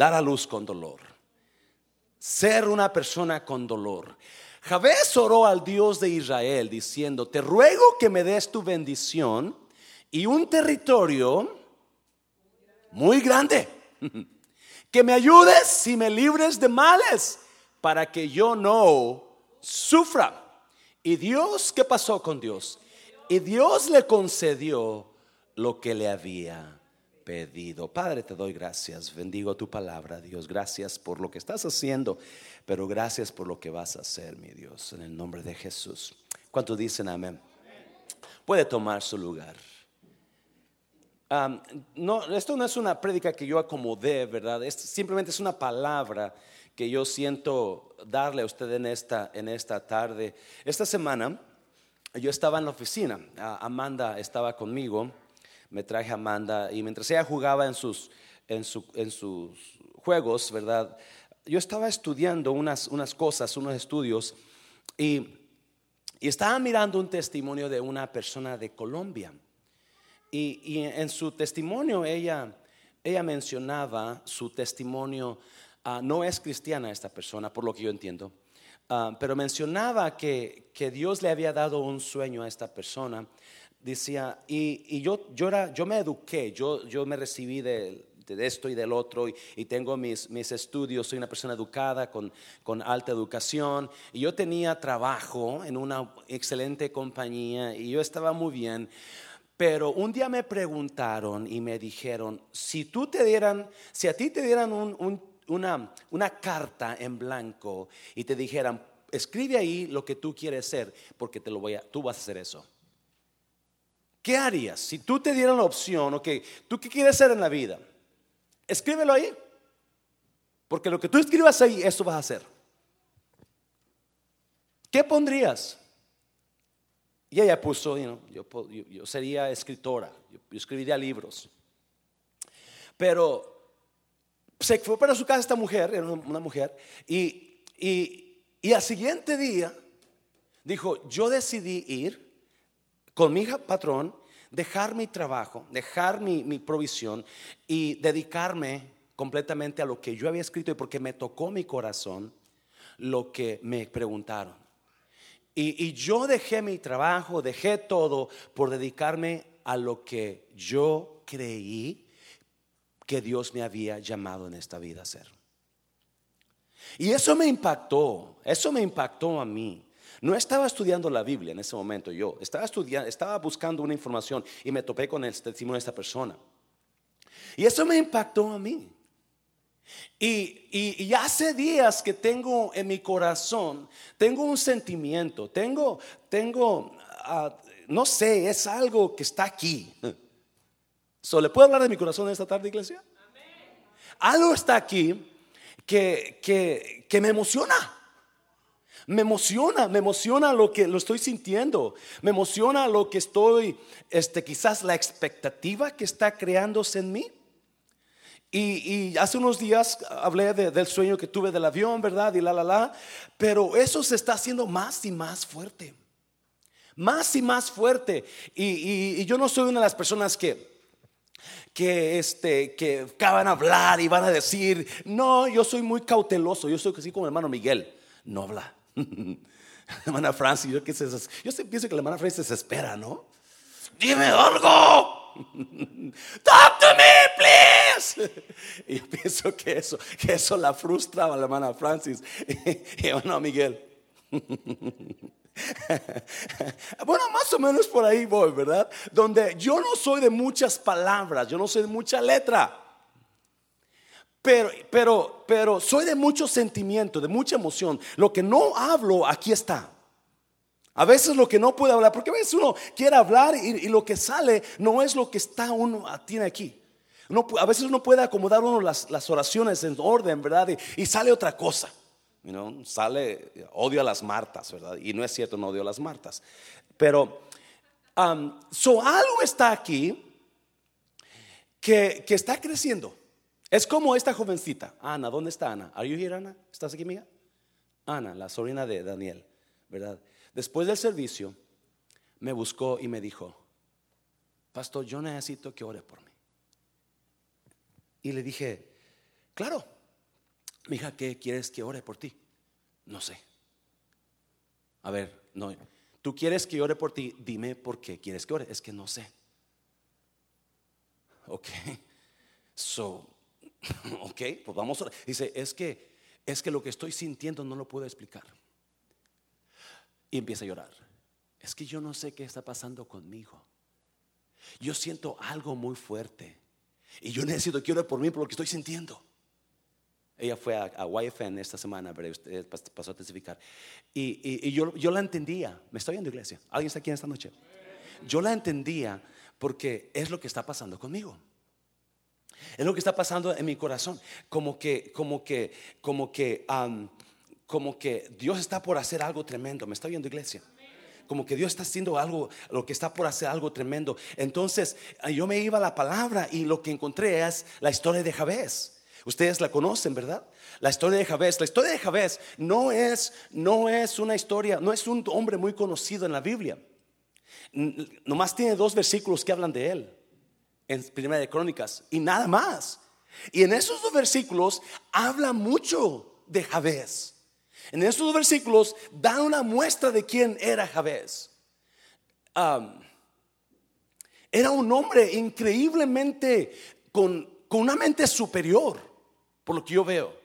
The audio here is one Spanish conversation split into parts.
dar a luz con dolor, ser una persona con dolor. Jabez oró al Dios de Israel diciendo, te ruego que me des tu bendición y un territorio muy grande, que me ayudes y me libres de males para que yo no sufra. Y Dios, ¿qué pasó con Dios? Y Dios le concedió lo que le había pedido. Padre, te doy gracias. Bendigo tu palabra, Dios. Gracias por lo que estás haciendo, pero gracias por lo que vas a hacer, mi Dios, en el nombre de Jesús. ¿Cuántos dicen amén? Puede tomar su lugar. no, esto no es una prédica que yo acomodé, ¿verdad? simplemente es una palabra que yo siento darle a usted en esta, en esta tarde. Esta semana yo estaba en la oficina, Amanda estaba conmigo, me traje a Amanda y mientras ella jugaba en sus, en, en sus juegos, ¿verdad? Yo estaba estudiando unas, unas cosas, unos estudios y, y estaba mirando un testimonio de una persona de Colombia. Y, y en su testimonio ella, ella mencionaba su testimonio Ah, no es cristiana esta persona, por lo que yo entiendo. Ah, pero mencionaba que, que, Dios le había dado un sueño a esta persona. Decía, y, yo, yo, era, yo me eduqué, yo, yo me recibí de, de esto y del otro y, tengo mis, mis, estudios, soy una persona educada con, con, alta educación y yo tenía trabajo en una excelente compañía y yo estaba muy bien. Pero un día me preguntaron y me dijeron, si tú te dieran, si a ti te dieran un, un una, una carta en blanco y te dijeran, escribe ahí lo que tú quieres ser, porque te lo voy a, tú vas a hacer eso. ¿Qué harías si tú te dieran la opción, ok, tú qué quieres ser en la vida? Escríbelo ahí, porque lo que tú escribas ahí, eso vas a hacer. ¿Qué pondrías? Y ella puso, yo, yo, sería escritora, yo escribiría libros. Pero se fue para su casa esta mujer, era una mujer, y, y, al siguiente día dijo, yo decidí ir con mi patrón, dejar mi trabajo, dejar mi, provisión y dedicarme completamente a lo que yo había escrito y porque me tocó mi corazón lo que me preguntaron. Y, y, yo dejé mi trabajo, dejé todo por dedicarme a lo que yo creí que Dios me había llamado en esta vida a hacer. Y eso me impactó, eso me impactó a mí. No estaba estudiando la Biblia en ese momento yo, estaba estudiando, estaba buscando una información y me topé con el testimonio de esta persona. Y eso me impactó a mí. Y, y, hace días que tengo en mi corazón, tengo un sentimiento, tengo, tengo, ah, no sé, es algo que está aquí. So, ¿Le puedo hablar de mi corazón esta tarde, iglesia? Algo está aquí que, que, que me emociona. Me emociona, me emociona lo que lo estoy sintiendo, me emociona lo que estoy, este, quizás la expectativa que está creándose en mí. Y, y hace unos días hablé del sueño que tuve del avión, ¿verdad? Y la, la, la. Pero eso se está haciendo más y más fuerte. Más y más fuerte. y, y yo no soy una de las personas que, que, este, que acaban a hablar y van a decir, no, yo soy muy cauteloso, yo soy así como el hermano Miguel, no habla. hermana Francis, yo, yo pienso que la hermana Francis se espera, ¿no? Dime algo. Talk to me, please. Y yo pienso que eso, que eso la frustraba a la hermana Francis y hermano Miguel. bueno, más o menos por ahí voy, ¿verdad? Donde yo no soy de muchas palabras, yo no soy de mucha letra. Pero, pero, pero soy de mucho sentimiento, de mucha emoción. Lo que no hablo, aquí está. A veces lo que no puede hablar, porque a veces uno quiere hablar y, lo que sale no es lo que está uno tiene aquí. a veces uno puede acomodar uno las, oraciones en orden, ¿verdad? y sale otra cosa sale, odio a las Martas, ¿verdad? Y no es cierto, no odio a las Martas. Pero, um, so algo está aquí que, que, está creciendo. Es como esta jovencita, Ana, ¿dónde está Ana? ¿Are you here, Ana? ¿Estás aquí, mía? Ana, la sobrina de Daniel, ¿verdad? Después del servicio, me buscó y me dijo, Pastor, yo necesito que ore por mí. Y le dije, Claro. Mija, ¿qué quieres que ore por ti? No sé. A ver, no. Tú quieres que ore por ti, dime por qué quieres que ore. Es que no sé. Ok. So, ok, pues vamos a Dice, es que es que lo que estoy sintiendo no lo puedo explicar. Y empieza a llorar. Es que yo no sé qué está pasando conmigo. Yo siento algo muy fuerte. Y yo necesito que ore por mí por lo que estoy sintiendo. Ella fue a, a YFN esta semana, pero usted pasó a testificar. Y, yo, yo, la entendía. Me estoy viendo iglesia. ¿Alguien está aquí esta noche? Yo la entendía porque es lo que está pasando conmigo. Es lo que está pasando en mi corazón. Como que, como que, como que, como que Dios está por hacer algo tremendo. ¿Me está viendo iglesia? como que Dios está haciendo algo, lo que está por hacer algo tremendo. Entonces yo me iba a la palabra y lo que encontré es la historia de Javés. Ustedes la conocen, ¿verdad? La historia de Javés. La historia de Javés no es, no es una historia, no es un hombre muy conocido en la Biblia. Nomás tiene dos versículos que hablan de él en Primera de Crónicas y nada más. Y en esos dos versículos habla mucho de Javés. En esos dos versículos dan una muestra de quién era Javés. era un hombre increíblemente con, con una mente superior por lo que yo veo.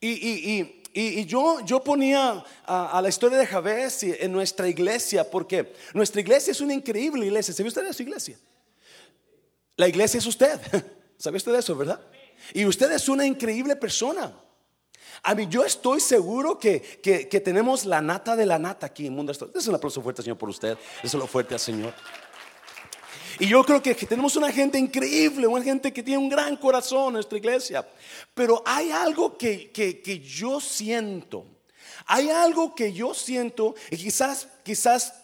Y, yo, yo ponía a, la historia de Javés en nuestra iglesia, porque nuestra iglesia es una increíble iglesia. ¿Sabe usted de su iglesia? La iglesia es usted. ¿Sabe usted eso, verdad? Y usted es una increíble persona. A mí, yo estoy seguro que, que, tenemos la nata de la nata aquí en Mundo. Es un aplauso fuerte, Señor, por usted. Es lo fuerte al Señor. Y yo creo que, tenemos una gente increíble, una gente que tiene un gran corazón en nuestra iglesia. Pero hay algo que, que, yo siento. Hay algo que yo siento y quizás, quizás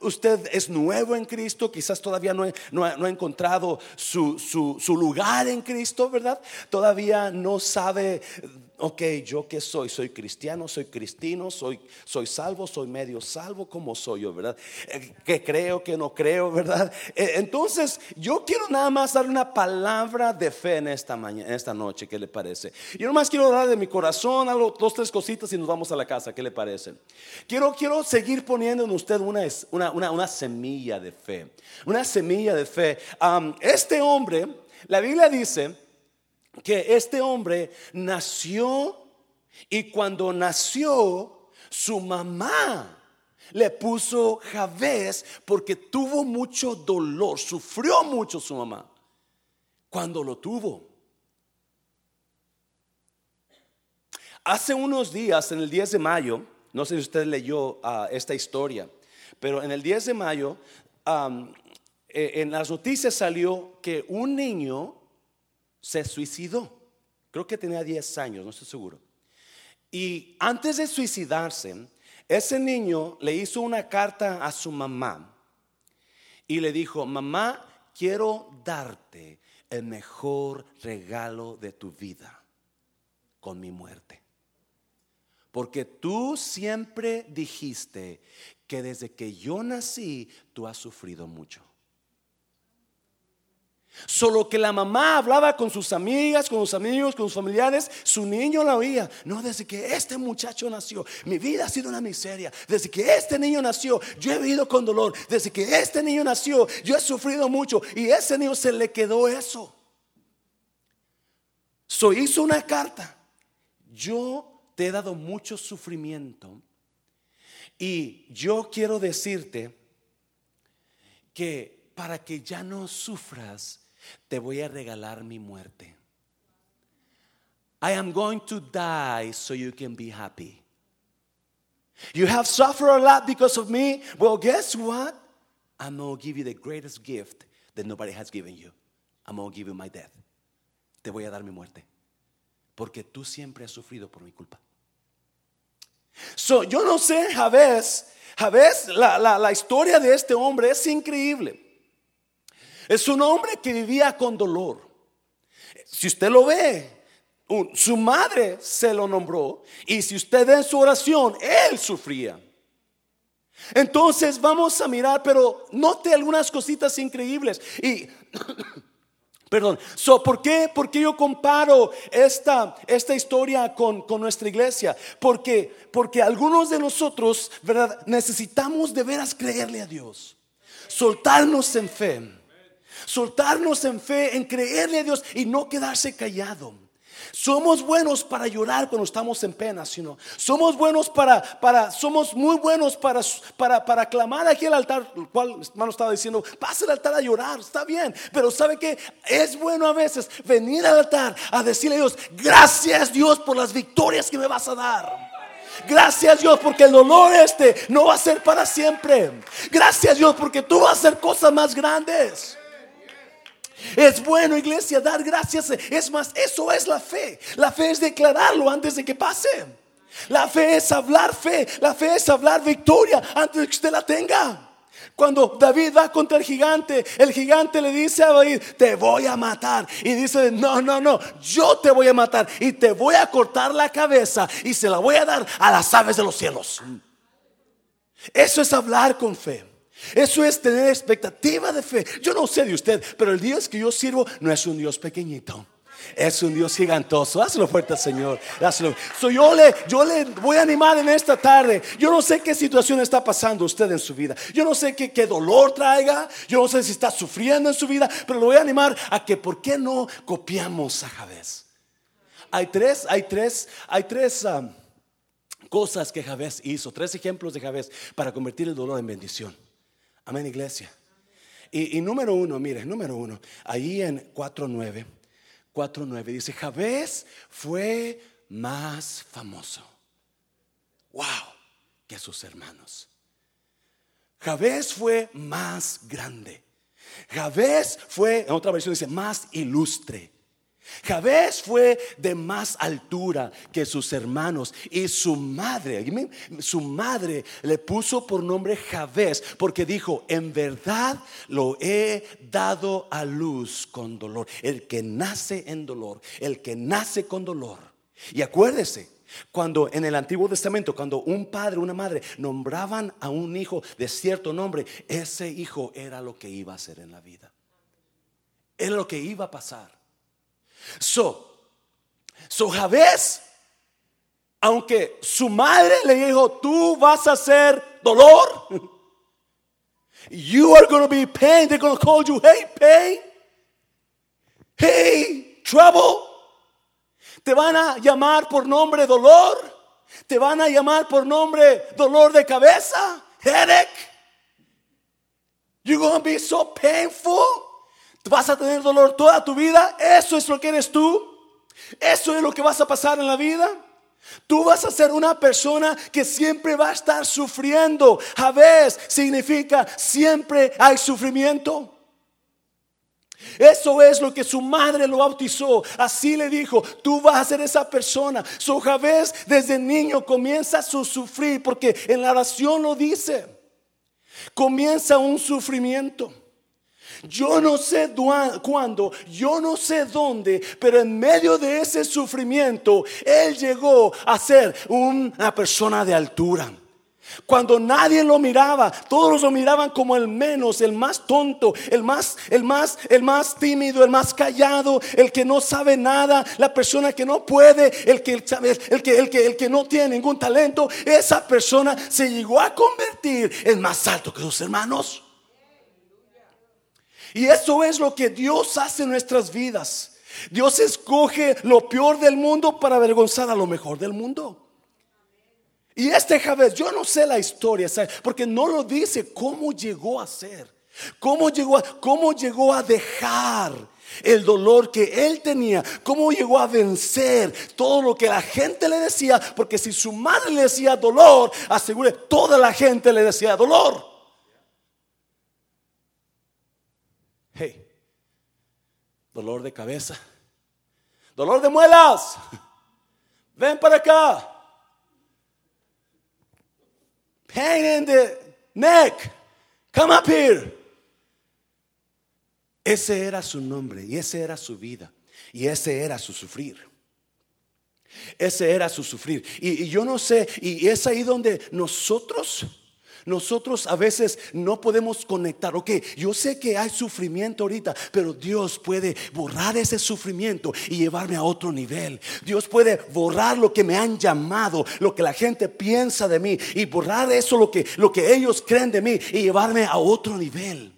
usted es nuevo en Cristo, quizás todavía no, ha encontrado su, lugar en Cristo, ¿verdad? Todavía no sabe ok, yo qué soy, soy cristiano, soy cristino, soy, salvo, soy medio salvo, ¿cómo soy yo, verdad? Eh, que creo, que no creo, ¿verdad? Eh, entonces, yo quiero nada más dar una palabra de fe en esta mañana, en esta noche, ¿qué le parece? Yo más quiero dar de mi corazón algo, dos, tres cositas y nos vamos a la casa, ¿qué le parece? Quiero, quiero seguir poniendo en usted una, una, una, semilla de fe, una semilla de fe. este hombre, la Biblia dice, que este hombre nació y cuando nació su mamá le puso Javés porque tuvo mucho dolor, sufrió mucho su mamá cuando lo tuvo. Hace unos días, en el 10 de mayo, no sé si usted leyó ah, esta historia, pero en el 10 de mayo, eh, en las noticias salió que un niño se suicidó. Creo que tenía 10 años, no estoy seguro. Y antes de suicidarse, ese niño le hizo una carta a su mamá y le dijo, mamá, quiero darte el mejor regalo de tu vida con mi muerte. Porque tú siempre dijiste que desde que yo nací, tú has sufrido mucho. Solo que la mamá hablaba con sus amigas, con sus amigos, con sus familiares, su niño la oía. No, desde que este muchacho nació, mi vida ha sido una miseria. Desde que este niño nació, yo he vivido con dolor. Desde que este niño nació, yo he sufrido mucho. Y ese niño se le quedó eso. So hizo una carta. Yo te he dado mucho sufrimiento. Y yo quiero decirte que para que ya no sufras, te voy a regalar mi muerte. I am going to die so you can be happy. You have suffered a lot because of me. Well, guess what? I'm going to give you the greatest gift that nobody has given you. I'm going to give you my death. Te voy a dar mi muerte. Porque tú siempre has sufrido por mi culpa. Yo no sé, Javés, Javés, la, la, la historia de este hombre es increíble. Es un hombre que vivía con dolor. Si usted lo ve, su madre se lo nombró y si usted ve en su oración, él sufría. Entonces vamos a mirar, pero note algunas cositas increíbles. Y, Perdón. So, ¿por, qué? ¿Por qué yo comparo esta, esta historia con, con nuestra iglesia? Porque, porque algunos de nosotros, ¿verdad? Necesitamos de veras creerle a Dios. Soltarnos en fe. Soltarnos en fe, en creerle a Dios y no quedarse callado. Somos buenos para llorar cuando estamos en pena, sino somos buenos para, para, somos muy buenos para, para, para clamar aquí al altar, el cual hermano estaba diciendo, pase al altar a llorar, está bien, pero sabe que es bueno a veces venir al altar a decirle a Dios, gracias Dios por las victorias que me vas a dar. Gracias Dios porque el dolor este no va a ser para siempre. Gracias Dios porque tú vas a hacer cosas más grandes. Es bueno, iglesia, dar gracias. Es más, eso es la fe. La fe es declararlo antes de que pase. La fe es hablar fe. La fe es hablar victoria antes de que usted la tenga. Cuando David va contra el gigante, el gigante le dice a David, te voy a matar. Y dice, no, no, no, yo te voy a matar y te voy a cortar la cabeza y se la voy a dar a las aves de los cielos. Eso es hablar con fe. Eso es tener expectativa de fe. Yo no sé de usted, pero el Dios que yo sirvo no es un Dios pequeñito. Es un Dios gigantoso. Hazlo fuerte, Señor. yo, le, yo le voy a animar en esta tarde. Yo no sé qué situación está pasando usted en su vida. Yo no sé qué, qué dolor traiga. Yo no sé si está sufriendo en su vida. Pero le voy a animar a que, ¿por qué no copiamos a Javés? Hay tres, hay tres, hay tres um, cosas que Javés hizo. Tres ejemplos de Javés para convertir el dolor en bendición. Amén, iglesia. Y, número uno, mire, número uno, ahí en 4.9, 4.9 dice, Javés fue más famoso. Wow, que sus hermanos. Javés fue más grande. Javés fue, en otra versión dice, más ilustre. Javés fue de más altura que sus hermanos y su madre, su madre le puso por nombre Javés porque dijo, en verdad lo he dado a luz con dolor. El que nace en dolor, el que nace con dolor. Y acuérdese, cuando en el Antiguo Testamento, cuando un padre, una madre nombraban a un hijo de cierto nombre, ese hijo era lo que iba a hacer en la vida. Era lo que iba a pasar. So, so Javés, aunque su madre le dijo, tú vas a hacer dolor, you are going to be pain, they're going to call you, hey, pain, hey, trouble, te van a llamar por nombre dolor, te van a llamar por nombre dolor de cabeza, headache. You're going to be so painful vas a tener dolor toda tu vida. Eso es lo que eres tú. Eso es lo que vas a pasar en la vida. Tú vas a ser una persona que siempre va a estar sufriendo. Javés significa siempre hay sufrimiento. Eso es lo que su madre lo bautizó. Así le dijo, tú vas a ser esa persona. Su Javés desde niño comienza su sufrir porque en la oración lo dice. Comienza un sufrimiento. Yo no sé cuándo, yo no sé dónde, pero en medio de ese sufrimiento, Él llegó a ser una persona de altura. Cuando nadie lo miraba, todos lo miraban como el menos, el más tonto, el más, el más, el más tímido, el más callado, el que no sabe nada, la persona que no puede, el que, el que, el que, el que no tiene ningún talento. Esa persona se llegó a convertir en más alto que sus hermanos. Y eso es lo que Dios hace en nuestras vidas. Dios escoge lo peor del mundo para avergonzar a lo mejor del mundo. Y este Javés, yo no sé la historia, porque no lo dice cómo llegó a ser, cómo llegó a, cómo llegó a dejar el dolor que él tenía, cómo llegó a vencer todo lo que la gente le decía, porque si su madre le decía dolor, asegure, toda la gente le decía dolor. Hey, dolor de cabeza, dolor de muelas, ven para acá. Pain in the neck, come up here. Ese era su nombre y ese era su vida y ese era su sufrir. Ese era su sufrir. Y, y, yo no sé, y es ahí donde nosotros Nosotros a veces no podemos conectar. Ok, yo sé que hay sufrimiento ahorita, pero Dios puede borrar ese sufrimiento y llevarme a otro nivel. Dios puede borrar lo que me han llamado, lo que la gente piensa de mí y borrar eso, lo que, lo que ellos creen de mí y llevarme a otro nivel.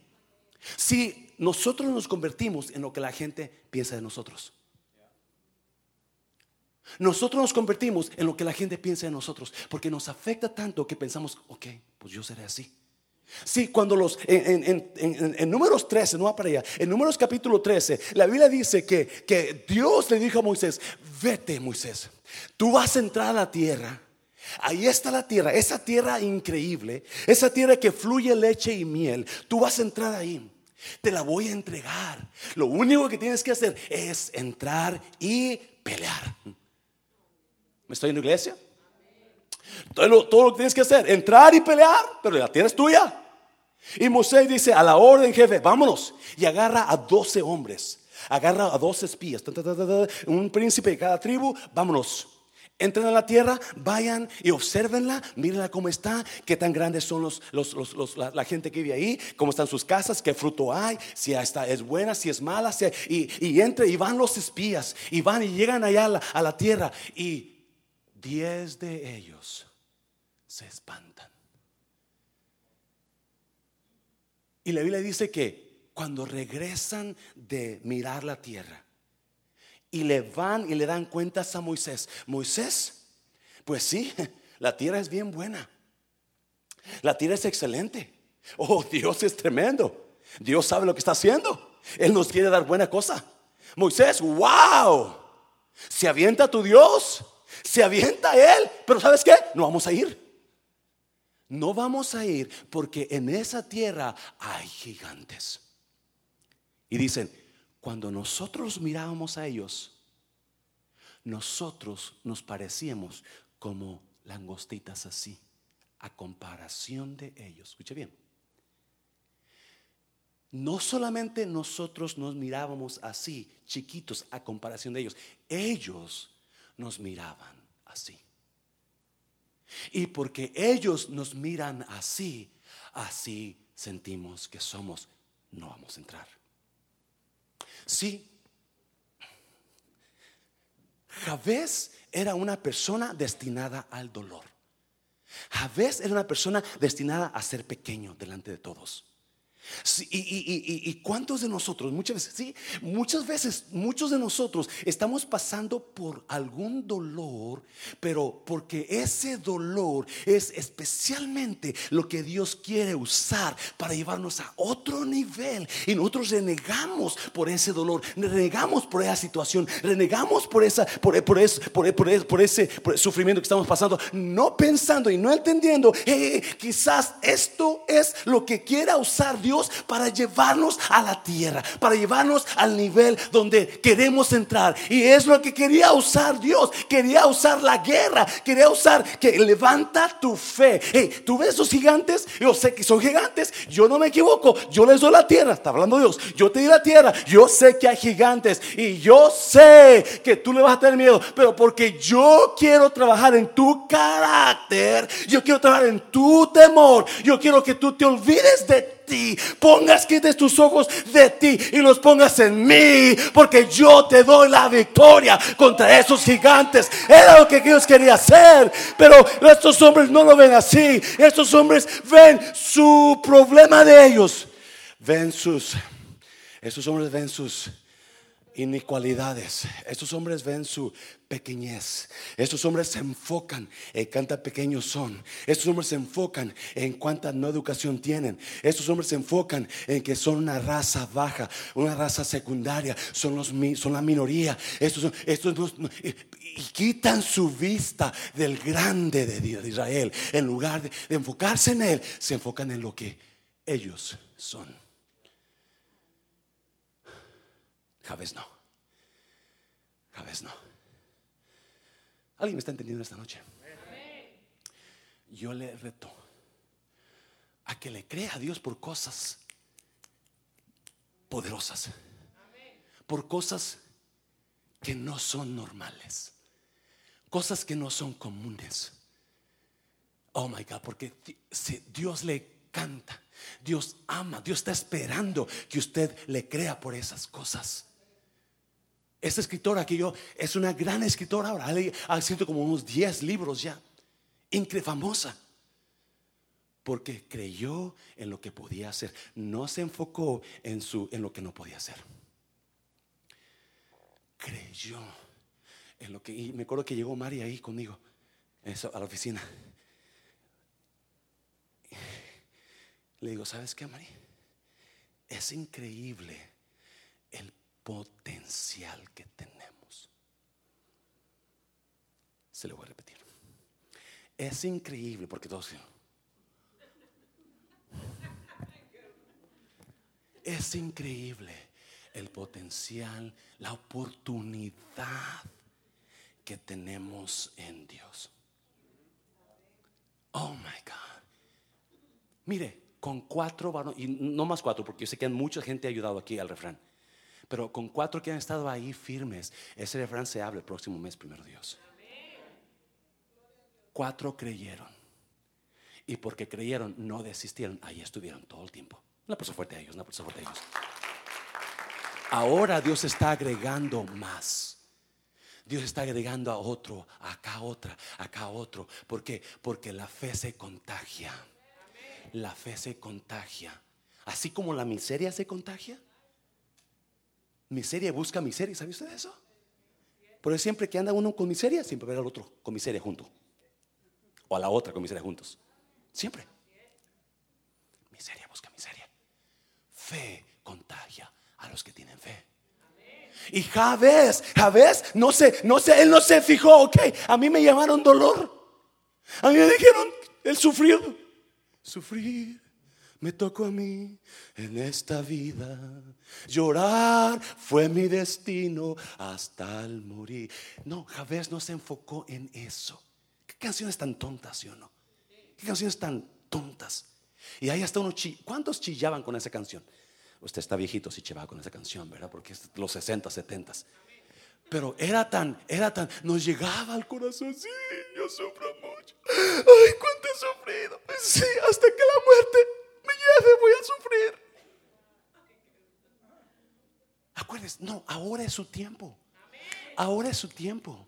Si nosotros nos convertimos en lo que la gente piensa de nosotros. Nosotros nos convertimos en lo que la gente piensa de nosotros, porque nos afecta tanto que pensamos, ok, pues yo seré así. Sí, cuando los, en, números 13, no va para allá, en números capítulo 13, la Biblia dice que, que Dios le dijo a Moisés, vete Moisés, tú vas a entrar a la tierra. Ahí está la tierra, esa tierra increíble, esa tierra que fluye leche y miel. Tú vas a entrar ahí. Te la voy a entregar. Lo único que tienes que hacer es entrar y pelear. ¿Me estoy en la iglesia? Todo lo, que tienes que hacer, entrar y pelear, pero la tierra es tuya. Y Moisés dice, a la orden jefe, vámonos. Y agarra a 12 hombres, agarra a 12 espías, un príncipe de cada tribu, vámonos. Entren a la tierra, vayan y observenla, mírenla cómo está, qué tan grandes son los, la, gente que vive ahí, cómo están sus casas, qué fruto hay, si está, es buena, si es mala, y, y entre y van los espías y van y llegan allá a la, a la tierra y diez de ellos se espantan. Y la Biblia dice que cuando regresan de mirar la tierra y le van y le dan cuentas a Moisés, Moisés, pues sí, la tierra es bien buena. La tierra es excelente. Oh, Dios es tremendo. Dios sabe lo que está haciendo. Él nos quiere dar buena cosa. Moisés, wow. Se avienta tu Dios se avienta él, pero ¿sabes qué? No vamos a ir. No vamos a ir porque en esa tierra hay gigantes. Y dicen, cuando nosotros mirábamos a ellos, nosotros nos parecíamos como langostitas así, a comparación de ellos. Escuche bien. No solamente nosotros nos mirábamos así, chiquitos, a comparación de ellos, ellos nos miraban así. Y porque ellos nos miran así, así sentimos que somos, no vamos a entrar. Sí, Javés era una persona destinada al dolor. Javés era una persona destinada a ser pequeño delante de todos y, cuántos de nosotros, muchas veces, sí, muchas veces, muchos de nosotros estamos pasando por algún dolor, pero porque ese dolor es especialmente lo que Dios quiere usar para llevarnos a otro nivel. Y nosotros renegamos por ese dolor, renegamos por esa situación, renegamos por, esa, por, por, por, por ese sufrimiento que estamos pasando, no pensando y no entendiendo, eh, quizás esto es lo que quiera usar Dios para llevarnos a la tierra, para llevarnos al nivel donde queremos entrar. Y es lo que quería usar Dios. Quería usar la guerra, quería usar que levanta tu fe. Hey, tú ves esos gigantes, yo sé que son gigantes, yo no me equivoco, yo les doy la tierra, está hablando Dios, yo te di la tierra, yo sé que hay gigantes. Y yo sé que tú le vas a tener miedo, pero porque yo quiero trabajar en tu carácter, yo quiero trabajar en tu temor, yo quiero que tú te olvides de ti. Pongas, quites tus ojos de ti y los pongas en mí. Porque yo te doy la victoria contra esos gigantes. Era lo que Dios quería hacer. Pero estos hombres no lo ven así. Estos hombres ven su problema de ellos. Ven sus, estos hombres ven sus inicualidades. Estos hombres ven su pequeñez. Estos hombres se enfocan en cuánta pequeños son. Estos hombres se enfocan en cuánta no educación tienen. Estos hombres se enfocan en que son una raza baja, una raza secundaria, son, los, son la minoría. Estos, estos y quitan su vista del grande de Israel. En lugar de enfocarse en él, se enfocan en lo que ellos son. Javés no. Javés no. ¿Alguien me está entendiendo esta noche? Yo le reto a que le crea a Dios por cosas poderosas. Por cosas que no son normales. Cosas que no son comunes. Oh my God, porque Dios le canta, Dios ama, Dios está esperando que usted le crea por esas cosas. Esta escritora que yo es una gran escritora ahora, ha escrito como unos 10 libros ya, increíble famosa, porque creyó en lo que podía hacer, no se enfocó en, su, en lo que no podía hacer. Creyó en lo que, y me acuerdo que llegó María ahí conmigo a la oficina. Le digo, ¿sabes qué, María? Es increíble el potencial que tenemos. Se lo voy a repetir. Es increíble porque todos... Es increíble el potencial, la oportunidad que tenemos en Dios. Oh my God. Mire, con cuatro varones, y no más cuatro, porque yo sé que mucha gente ha ayudado aquí al refrán, pero con cuatro que han estado ahí firmes, ese refrán se habla el próximo mes, primero Dios. Cuatro creyeron. Y porque creyeron, no desistieron, ahí estuvieron todo el tiempo. Una persona fuerte a ellos, una persona fuerte a ellos. Ahora Dios está agregando más. Dios está agregando a otro, acá otra, acá otro. ¿Por qué? Porque la fe se contagia. La fe se contagia. Así como la miseria se contagia. Miseria busca miseria. ¿Sabe usted eso? Por eso siempre que anda uno con miseria, siempre ver al otro con miseria junto. O a la otra con miseria juntos. Siempre. Miseria busca miseria. Fe contagia a los que tienen fe. Y Javés, Javés, no sé, no sé, él no se fijó, ok, a mí me llamaron dolor. A mí me dijeron, él sufrió. Sufrir me tocó a mí en esta vida. Llorar fue mi destino hasta el morir. No, Javés no se enfocó en eso. ¿Qué canciones tan tontas, sí o no? ¿Qué canciones tan tontas? Y ahí hasta uno, ¿cuántos chillaban con esa canción? Usted está viejito si chivaba con esa canción, ¿verdad? Porque es los 60, 70. Pero era tan, era tan, nos llegaba al corazón, sí, yo sufro mucho. Ay, cuánto he sufrido. Sí, hasta que la muerte me voy a sufrir. Acuérdense, no, ahora es su tiempo. Ahora es su tiempo.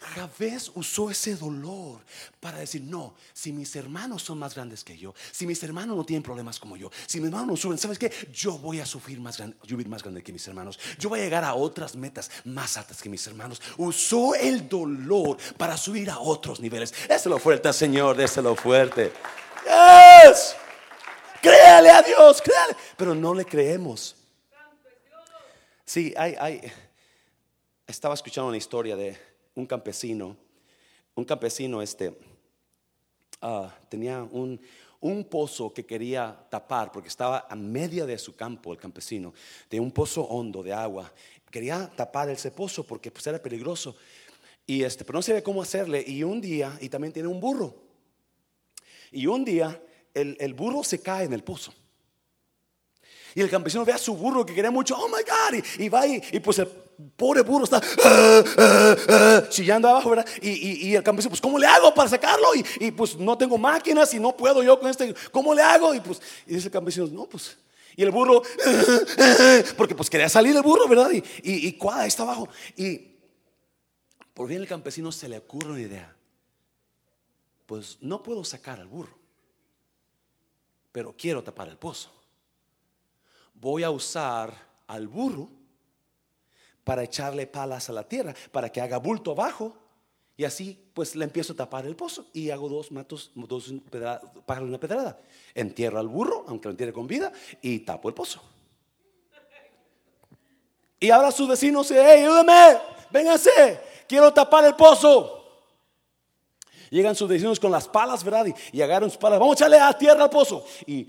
Javés usó ese dolor para decir, no, si mis hermanos son más grandes que yo, si mis hermanos no tienen problemas como yo, si mis hermanos no suben, ¿sabes qué? Yo voy a sufrir más grande, yo más grande que mis hermanos, yo voy a llegar a otras metas más altas que mis hermanos. Usó el dolor para subir a otros niveles. Déselo fuerte, Señor, déselo fuerte. Yes. Créale a Dios, créale. Pero no le creemos. Sí, hay. Estaba escuchando una historia de un campesino, un campesino este, ah, tenía un, un pozo que quería tapar porque estaba a media de su campo el campesino, de un pozo hondo de agua. Quería tapar ese pozo porque pues, era peligroso. Y este, pero no sabía cómo hacerle. Y un día, y también tiene un burro. Y un día el, el burro se cae en el pozo. Y el campesino ve a su burro que quería mucho, oh my God, y, va y, y, pues el pobre burro está ah, ah, ah", chillando abajo, ¿verdad? Y, y, el campesino, pues ¿cómo le hago para sacarlo? Y, pues no tengo máquinas y no puedo yo con este, ¿cómo le hago? Y pues, y dice el campesino, no, pues, y el burro, porque pues quería salir el burro, ¿verdad? Y, y, está abajo. Y por bien el campesino se le ocurre una idea, pues no puedo sacar al burro, pero quiero tapar el pozo voy a usar al burro para echarle palas a la tierra, para que haga bulto abajo. Y así pues le empiezo a tapar el pozo y hago dos matos, dos pájaros una pedrada. Entierro al burro, aunque lo entierre con vida, y tapo el pozo. Y ahora sus vecinos hey, ayúdame, vénganse, quiero tapar el pozo. Llegan sus vecinos con las palas, ¿verdad? Y, y agarran sus palas, vamos a echarle a tierra al pozo. Y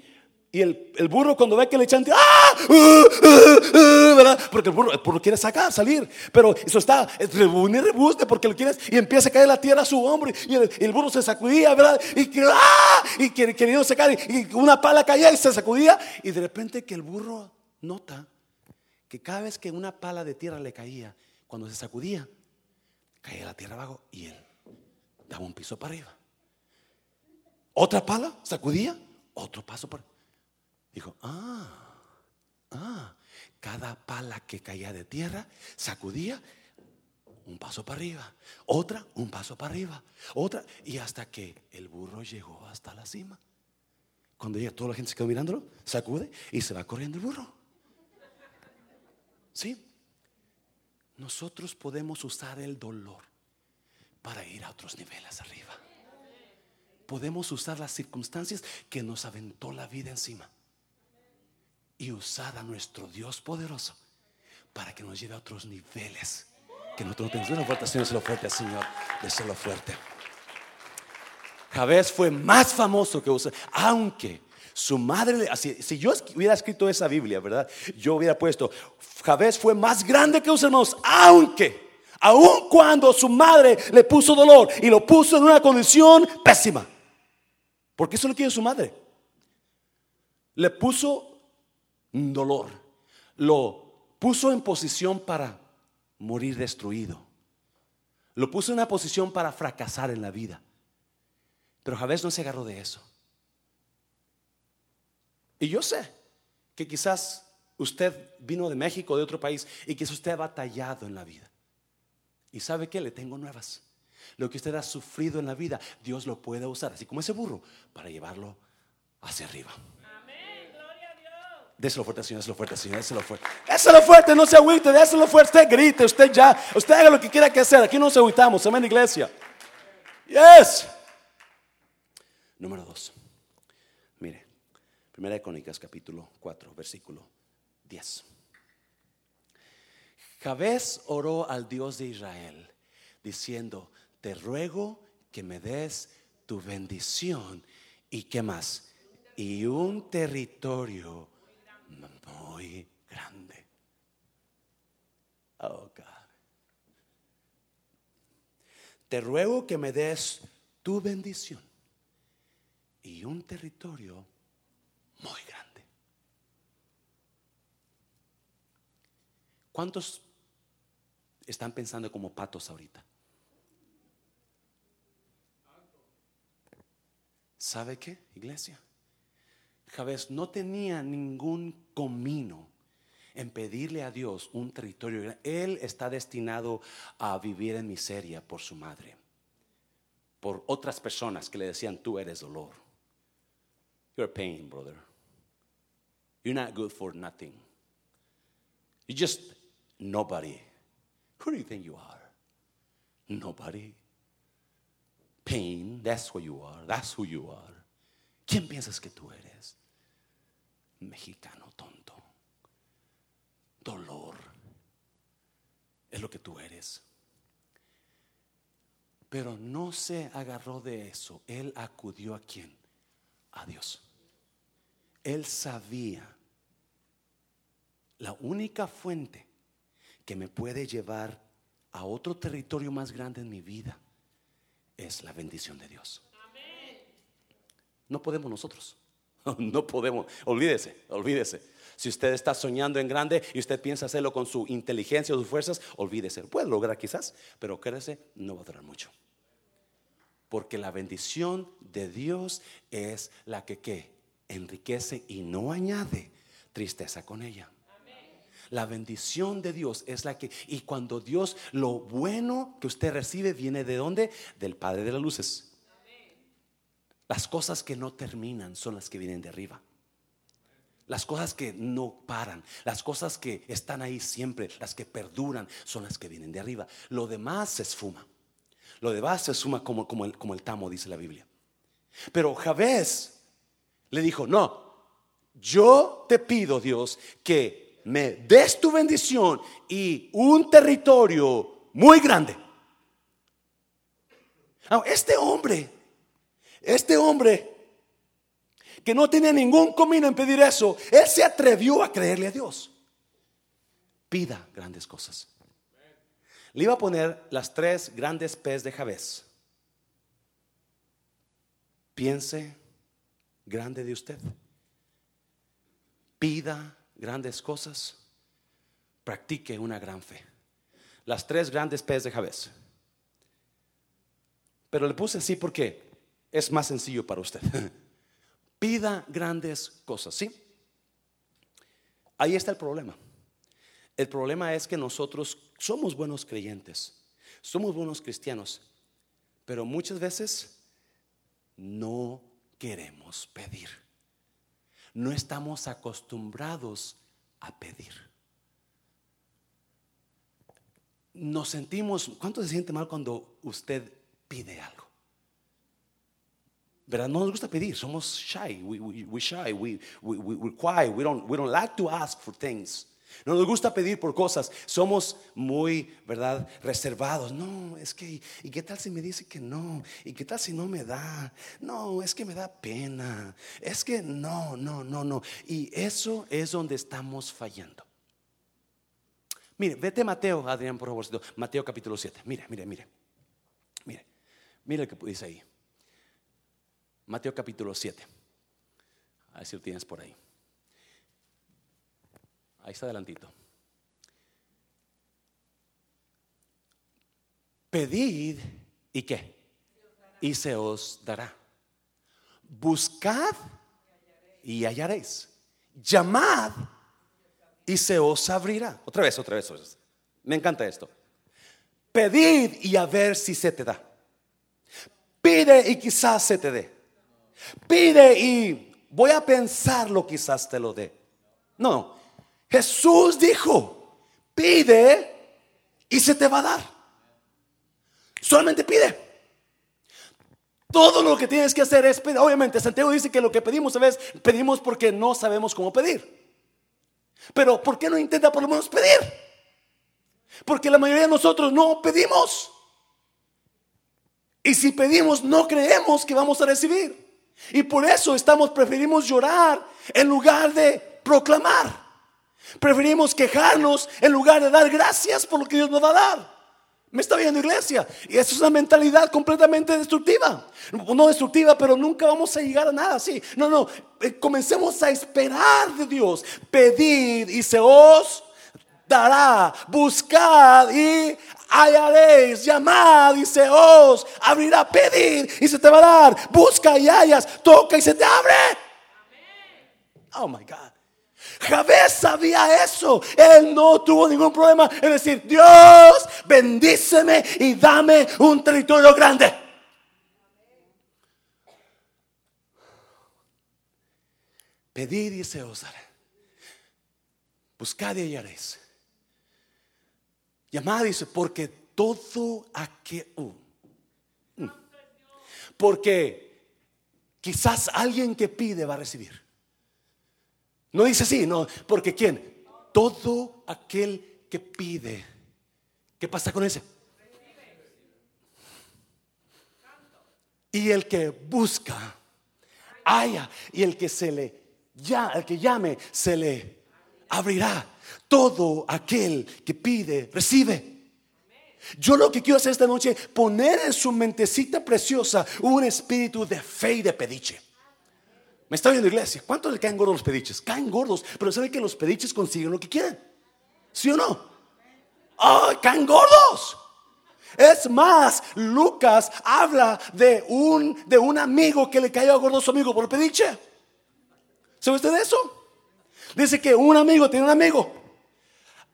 y el, el, burro cuando ve que le echan, ¡ah! Uh", ¿verdad? Porque el burro, el burro, quiere sacar, salir. Pero eso está, rebune, rebuste porque lo quieres. Y empieza a caer la tierra a su hombro. Y el, burro se sacudía, ¿verdad? Y, ¡ah! y queriendo sacar. Y una pala caía y se sacudía. Y de repente que el burro nota que cada vez que una pala de tierra le caía, cuando se sacudía, caía la tierra abajo y él daba un piso para arriba. Otra pala, sacudía, otro paso por. Dijo, ah, ah, cada pala que caía de tierra, sacudía un paso para arriba, otra, un paso para arriba, otra, y hasta que el burro llegó hasta la cima. Cuando llega, toda la gente se quedó mirándolo, sacude y se va corriendo el burro. ¿Sí? Nosotros podemos usar el dolor para ir a otros niveles arriba. Podemos usar las circunstancias que nos aventó la vida encima y usar a nuestro Dios poderoso para que nos lleve a otros niveles que nosotros no tenemos. Una fuerte, Señor, lo fuerte, Señor, lo fuerte. Javés fue más famoso que usted, aunque su madre, si yo hubiera escrito esa Biblia, ¿verdad? Yo hubiera puesto, Javés fue más grande que sus hermanos, aunque, aun cuando su madre le puso dolor y lo puso en una condición pésima. Porque eso lo quiere su madre. Le puso dolor, lo puso en posición para morir destruido. Lo puso en una posición para fracasar en la vida. Pero Javés no se agarró de eso. Y yo sé que quizás usted vino de México, de otro país, y que usted ha batallado en la vida. Y sabe que le tengo nuevas. Lo que usted ha sufrido en la vida, Dios lo puede usar, así como ese burro, para llevarlo hacia arriba. Amén, gloria a Dios. Déselo fuerte, Señor, déselo fuerte, Señor, déselo fuerte. Déselo fuerte, no se agüite, déselo fuerte, usted grite, usted ya, usted haga lo que quiera que hacer. Aquí no nos agüitamos, amén, iglesia. Yes. Número dos. Mire, Primera de Crónicas, capítulo 4, versículo 10. Jabez oró al Dios de Israel, diciendo, te ruego que me des tu bendición y qué más, y un territorio muy grande. Oh God. Te ruego que me des tu bendición y un territorio muy grande. ¿Cuántos están pensando como patos ahorita? ¿Sabe qué, iglesia? Javés no tenía ningún comino en pedirle a Dios un territorio. Él está destinado a vivir en miseria por su madre, por otras personas que le decían, tú eres dolor. You're pain, brother. You're not good for nothing. You're just nobody. Who do you think you are? Nobody. Pain, that's what you are. That's who you are. ¿Quién piensas que tú eres? Mexicano tonto. Dolor. Es lo que tú eres. Pero no se agarró de eso. Él acudió a quién? A Dios. Él sabía la única fuente que me puede llevar a otro territorio más grande en mi vida es la bendición de Dios. No podemos nosotros. No podemos. Olvídese, olvídese. Si usted está soñando en grande y usted piensa hacerlo con su inteligencia o sus fuerzas, olvídese. Puede lograr quizás, pero créese, no va a durar mucho. Porque la bendición de Dios es la que enriquece y no añade tristeza con ella. La bendición de Dios es la que, y cuando Dios, lo bueno que usted recibe viene de dónde? Del Padre de las Luces. Las cosas que no terminan son las que vienen de arriba. Las cosas que no paran, las cosas que están ahí siempre, las que perduran, son las que vienen de arriba. Lo demás se esfuma. Lo demás se esfuma como, como, el, como el tamo, dice la Biblia. Pero Javés le dijo, no, yo te pido, Dios, que me des tu bendición y un territorio muy grande. este hombre, este hombre que no tenía ningún comino en pedir eso, él se atrevió a creerle a Dios. Pida grandes cosas. Le iba a poner las tres grandes P's de Javés. Piense grande de usted. Pida grandes cosas. Practique una gran fe. Las tres grandes P's de Javés. Pero le puse así porque es más sencillo para usted. Pida grandes cosas, ¿sí? Ahí está el problema. El problema es que nosotros somos buenos creyentes, somos buenos cristianos, pero muchas veces no queremos pedir. No estamos acostumbrados a pedir. Nos sentimos, ¿cuánto se siente mal cuando usted pide algo? ¿Verdad? No nos gusta pedir, somos shy, we, we, we shy, we, we, we're quiet, we don't, we don't like to ask for things. No nos gusta pedir por cosas. Somos muy, ¿verdad? Reservados. No, es que, ¿y qué tal si me dice que no? ¿Y qué tal si no me da? No, es que me da pena. Es que no, no, no, no. Y eso es donde estamos fallando. Mire, vete Mateo, Adrián, por favor. Mateo capítulo 7. Mire, mire, mire. Mire, mire lo que dice ahí. Mateo capítulo 7. A ver si lo tienes por ahí. Ahí está adelantito. Pedid y qué? Y se os dará. Buscad y hallaréis. Llamad y se os abrirá. Otra vez, otra vez. Me encanta esto. Pedid y a ver si se te da. Pide y quizás se te dé. Pide y voy a pensarlo, quizás te lo dé. No, Jesús dijo, pide y se te va a dar. Solamente pide. Todo lo que tienes que hacer es pedir. Obviamente, Santiago dice que lo que pedimos a veces pedimos porque no sabemos cómo pedir. Pero ¿por qué no intenta por lo menos pedir? Porque la mayoría de nosotros no pedimos. Y si pedimos, no creemos que vamos a recibir. Y por eso estamos, preferimos llorar en lugar de proclamar. Preferimos quejarnos en lugar de dar gracias por lo que Dios nos va a dar. Me está viendo iglesia. Y eso es una mentalidad completamente destructiva. No destructiva, pero nunca vamos a llegar a nada así. No, no. Eh, comencemos a esperar de Dios. Pedid y se os dará. Buscad y hallaréis. Llamad y se os abrirá. Pedir y se te va a dar. Busca y hallas. Toca y se te abre. Oh my God. Javés sabía eso. Él no tuvo ningún problema en decir, Dios, bendíceme y dame un territorio grande. Pedid y se os dará. Buscad y hallaréis. Llamad dice, porque todo aquel... Uh, mm. porque quizás alguien que pide va a recibir. No dice así, no, porque ¿quién? Todo aquel que pide. ¿Qué pasa con ese? Y el que busca, haya. Y el que se le ya, el que llame, se le abrirá. Todo aquel que pide, recibe. Yo lo que quiero hacer esta noche, poner en su mentecita preciosa un espíritu de fe y de pediche. Me está viendo iglesia. ¿Cuánto le caen gordos los pediches? Caen gordos, pero sabe que los pediches consiguen lo que quieren. ¿Sí o no? ¡Ay, caen gordos! Es más, Lucas habla de un, de un amigo que le cayó a gordo a su amigo por pediche. ¿Sabe usted de eso? Dice que un amigo tiene un amigo.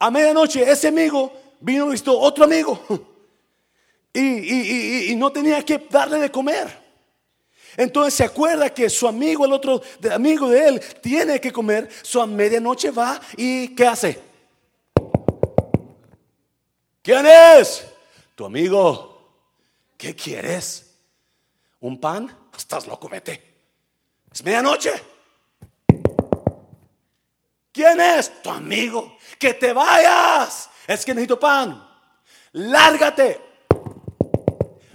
A medianoche ese amigo vino y visto otro amigo. y no tenía que darle de comer. Entonces se acuerda que su amigo, el otro amigo de él, tiene que comer. Su a medianoche va y ¿qué hace? ¿Quién es? Tu amigo. ¿Qué quieres? ¿Un pan? Estás loco, vete. Es medianoche. ¿Quién es? Tu amigo. Que te vayas. Es que necesito pan. Lárgate.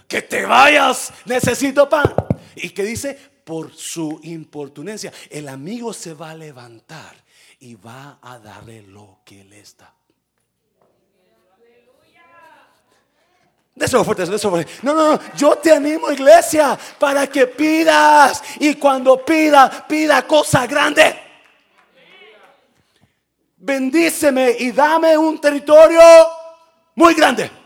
Que te vayas. Necesito pan. Y que dice, por su importunencia, el amigo se va a levantar y va a darle lo que le está. Eso fuerte, eso fuerte. No, no, no. Yo te animo, iglesia, para que pidas. Y cuando pida, pida cosa grande. Bendíceme y dame un territorio muy grande.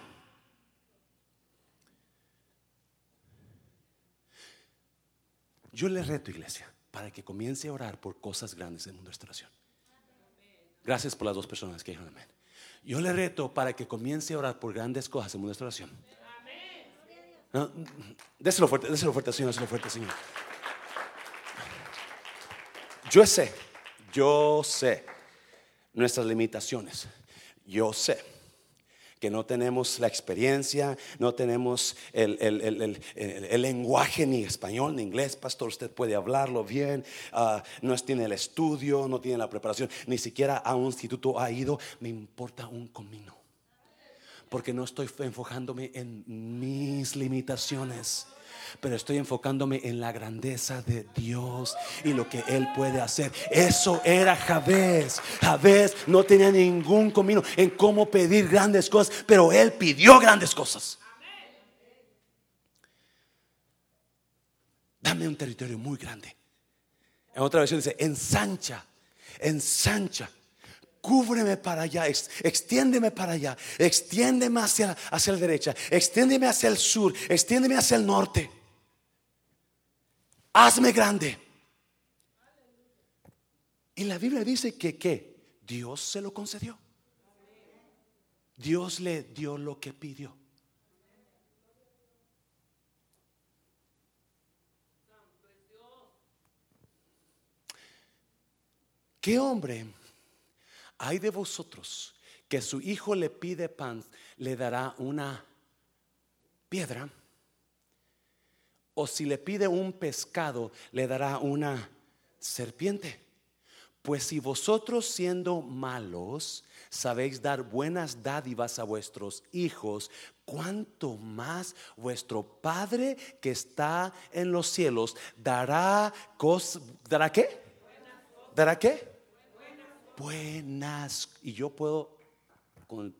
Yo le reto, iglesia, para que comience a orar por cosas grandes en el mundo de restauración. Gracias por las dos personas que dijeron amén. Yo le reto para que comience a orar por grandes cosas en el mundo de restauración. No, déselo fuerte, déselo fuerte, Señor, déselo fuerte, Señor. Yo sé, yo sé nuestras limitaciones. Yo sé que no tenemos la experiencia, no tenemos el, lenguaje ni español ni inglés, pastor, usted puede hablarlo bien, ah, no tiene el estudio, no tiene la preparación, ni siquiera a un instituto ha ido, me importa un comino, porque no estoy enfocándome en mis limitaciones pero estoy enfocándome en la grandeza de Dios y lo que Él puede hacer. Eso era Javés. Javés no tenía ningún camino en cómo pedir grandes cosas, pero Él pidió grandes cosas. Dame un territorio muy grande. En otra versión dice, ensancha, ensancha cúbreme para allá, extiéndeme para allá, extiéndeme hacia, hacia la derecha, extiéndeme hacia el sur, extiéndeme hacia el norte hazme grande. Y la Biblia dice que ¿qué? Dios se lo concedió. Dios le dio lo que pidió. ¿Qué hombre hay de vosotros que su hijo le pide pan, le dará una piedra? O si le pide un pescado, le dará una serpiente. Pues si vosotros siendo malos sabéis dar buenas dádivas a vuestros hijos, cuánto más vuestro Padre que está en los cielos dará cosas, ¿dará qué? ¿Dará qué? Buenas. Y yo puedo, con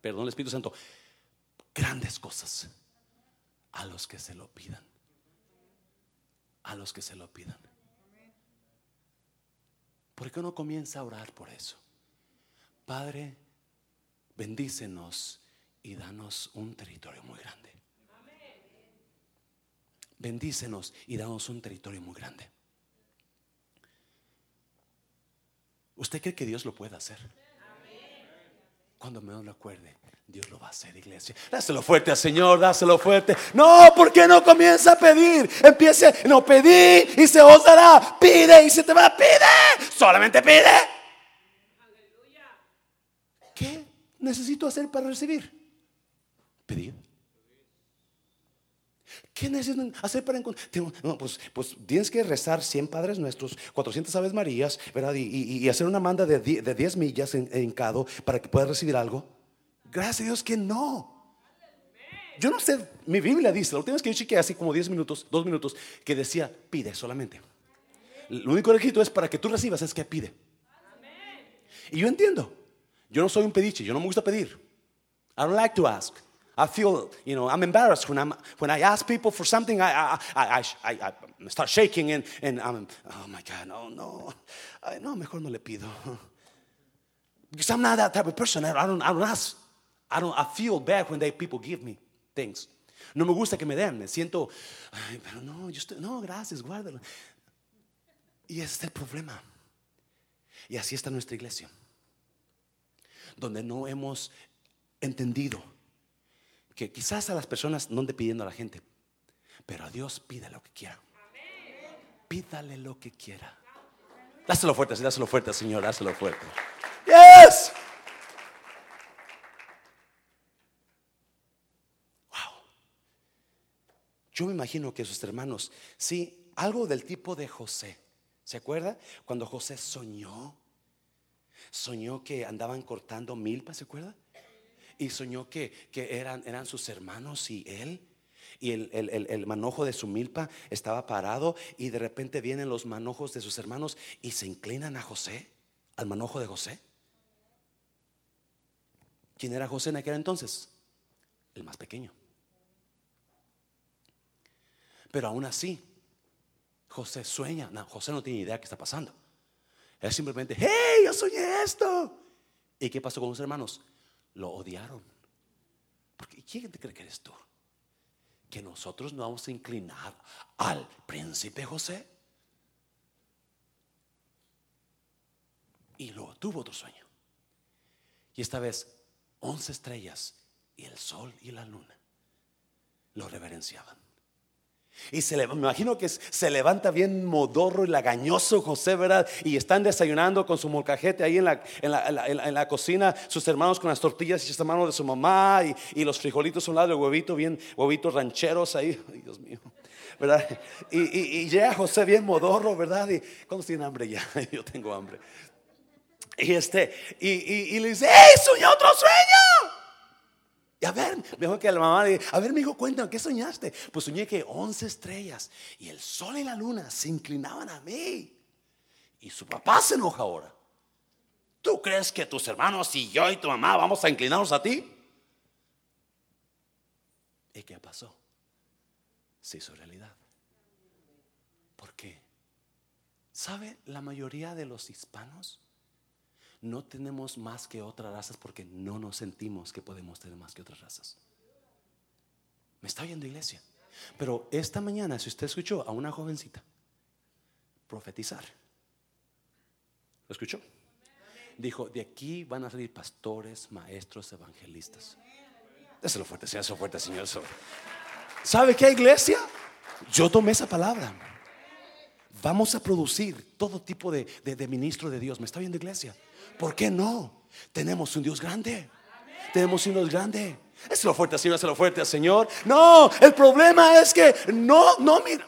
perdón el Espíritu Santo, grandes cosas a los que se lo pidan. A los que se lo pidan. ¿Por qué no comienza a orar por eso? Padre, bendícenos y danos un territorio muy grande. Bendícenos y danos un territorio muy grande. ¿Usted cree que Dios lo puede hacer? Cuando menos lo acuerde, Dios lo va a hacer, iglesia. Dáselo fuerte al Señor, dáselo fuerte. No, ¿por qué no comienza a pedir? Empiece, no pedí y se os dará. Pide y se te va, pide. Solamente pide. ¿Qué necesito hacer para recibir? Pedir. ¿Qué necesito hacer para encontrar? pues, pues, tienes que rezar 100 Padres Nuestros, 400 Aves Marías, ¿verdad? Y, hacer una manda de 10, millas en, en cado para que puedas recibir algo. Gracias a Dios que no. Yo no sé, mi Biblia dice, la última vez que yo chequeé así como 10 minutos, 2 minutos, que decía, pide solamente. Lo único requisito es para que tú recibas es que pide. Y yo entiendo. Yo no soy un pediche, yo no me gusta pedir. I don't like to ask. I feel, you know, I'm embarrassed when, I'm, when I ask people for something. I, I, I, I, start shaking and, and I'm, oh my God, no, no. no, mejor no le pido. Because I'm not that type of person. I don't, I don't ask. I don't I feel bad when they people give me things. No me gusta que me den, me siento, ay, pero no, yo no, gracias, guárdalo. Y ese es el problema. Y así está nuestra iglesia, donde no hemos entendido que quizás a las personas no ande pidiendo a la gente, pero a Dios pide lo que quiera. Pídale lo que quiera. Dáselo fuerte, dáselo fuerte, Señor, dáselo fuerte. Yes. Yo me imagino que sus hermanos, sí, algo del tipo de José. ¿Se acuerda? Cuando José soñó, soñó que andaban cortando milpa, ¿se acuerda? Y soñó que, eran, eran sus hermanos y él. Y el, el, manojo de su milpa estaba parado y de repente vienen los manojos de sus hermanos y se inclinan a José, al manojo de José. ¿Quién era José en aquel entonces? El más pequeño. Pero aún así, José sueña. No, José no tiene idea qué está pasando. Él simplemente, hey, yo soñé esto. ¿Y qué pasó con los hermanos? Lo odiaron. Porque ¿quién te cree que eres tú? que nosotros nos vamos a inclinar al príncipe José. Y luego tuvo otro sueño. Y esta vez, once estrellas y el sol y la luna lo reverenciaban. Y se me imagino que se levanta bien modorro y lagañoso José, ¿verdad? Y están desayunando con su molcajete ahí en la, en la, cocina, sus hermanos con las tortillas y sus hermanos de su mamá y, los frijolitos a un lado, el huevito, bien, huevitos rancheros ahí. Dios mío, ¿verdad? Y, y, llega José bien modorro, ¿verdad? Y cuando tiene hambre ya, yo tengo hambre. Y este, y, y le dice, ¡Ey, soñé otro sueño! Y a ver, mejor que la mamá a ver, mi hijo, cuéntame, ¿qué soñaste? Pues soñé que once estrellas y el sol y la luna se inclinaban a mí. Y su papá se enoja ahora. ¿Tú crees que tus hermanos y yo y tu mamá vamos a inclinarnos a ti? ¿Y qué pasó? Se hizo realidad. ¿Por qué? ¿Sabe la mayoría de los hispanos? No tenemos más que otras razas porque no nos sentimos que podemos tener más que otras razas. ¿Me está oyendo iglesia? Pero esta mañana, si usted escuchó a una jovencita profetizar, ¿lo escuchó? Dijo, de aquí van a salir pastores, maestros, evangelistas. Déselo fuerte, Señor, eso fuerte, Señor. ¿Sabe qué iglesia? Yo tomé esa palabra. Vamos a producir todo tipo de, de, de ministro de Dios. ¿Me está oyendo iglesia? ¿Por qué no? Tenemos un Dios grande. Tenemos un Dios grande. Es lo fuerte, Señor, es lo fuerte, Señor. No, el problema es que no, no, mira.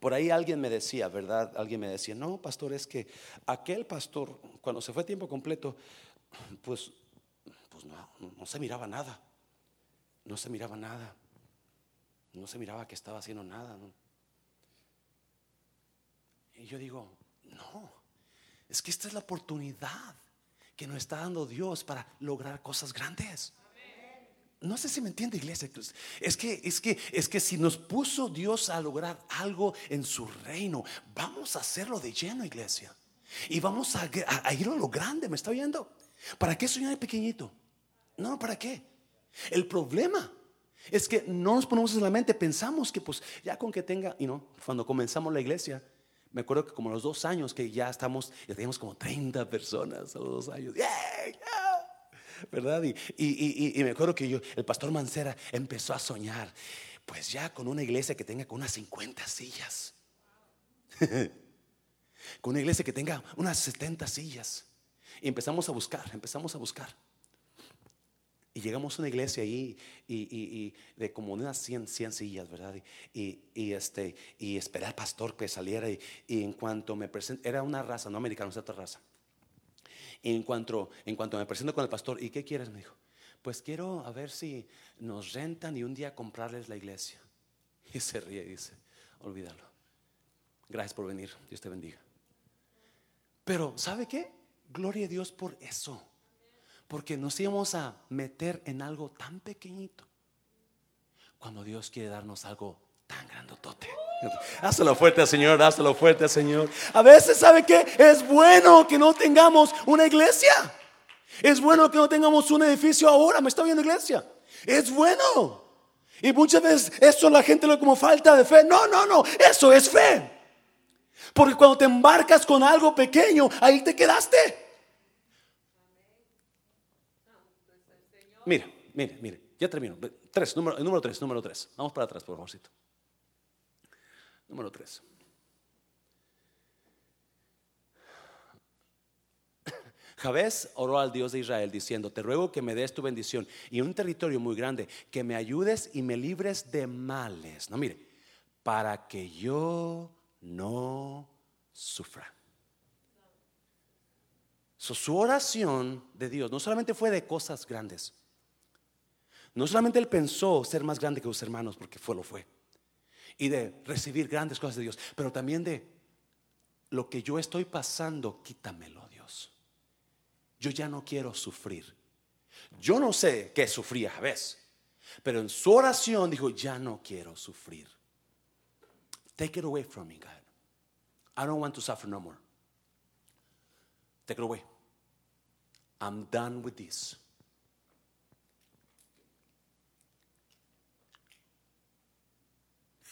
Por ahí alguien me decía, ¿verdad? Alguien me decía, no, pastor, es que aquel pastor, cuando se fue tiempo completo, pues, pues no, no se miraba nada. No se miraba nada. No se miraba que estaba haciendo nada. Y yo digo, no. Es que esta es la oportunidad que nos está dando Dios para lograr cosas grandes. No sé si me entiende, iglesia. Es que, es que, es que si nos puso Dios a lograr algo en su reino, vamos a hacerlo de lleno, iglesia. Y vamos a, ir a lo grande, ¿me está oyendo? ¿Para qué soñar pequeñito? No, ¿para qué? El problema es que no nos ponemos en la mente, pensamos que pues ya con que tenga, y no, cuando comenzamos la iglesia, me acuerdo que como los dos años que ya estamos, ya teníamos como 30 personas a los dos años. ¿Verdad? Y, me acuerdo que yo, el pastor Mancera empezó a soñar, pues ya con una iglesia que tenga con unas 50 sillas. con una iglesia que tenga unas 70 sillas. Y empezamos a buscar, empezamos a buscar. Llegamos a una iglesia ahí y, de como unas 100, 100 sillas, ¿verdad? Y, este, y esperé al pastor que saliera y, en cuanto me presento, era una raza, no americana, otra raza. En cuanto, en cuanto me presento con el pastor, ¿y qué quieres? Me dijo, pues quiero a ver si nos rentan y un día comprarles la iglesia. Y se ríe y dice, olvídalo. Gracias por venir, Dios te bendiga. Pero, ¿sabe qué? Gloria a Dios por eso. Porque nos íbamos a meter en algo tan pequeñito cuando Dios quiere darnos algo tan grandotote. Hazlo fuerte, Señor, hazlo fuerte, Señor. A veces, ¿sabe qué? Es bueno que no tengamos una iglesia. Es bueno que no tengamos un edificio ahora. ¿Me está viendo iglesia? Es bueno. Y muchas veces eso la gente lo como falta de fe. No, no, no. Eso es fe. Porque cuando te embarcas con algo pequeño, ahí te quedaste. Mire, mire, mire, ya termino. Tres, número, número tres, número tres. Vamos para atrás, por favorcito. Número tres. Jabez oró al Dios de Israel diciendo, te ruego que me des tu bendición y un territorio muy grande, que me ayudes y me libres de males. No, mire, para que yo no sufra su oración de Dios no solamente fue de cosas grandes, no solamente él pensó ser más grande que sus hermanos, porque fue lo fue, y de recibir grandes cosas de Dios, pero también de lo que yo estoy pasando, quítamelo, Dios. Yo ya no quiero sufrir. Yo no sé qué sufría Javés, pero en su oración dijo, ya no quiero sufrir. Take it away from me, God. I don't want to suffer no more. Take it away. I'm done with this.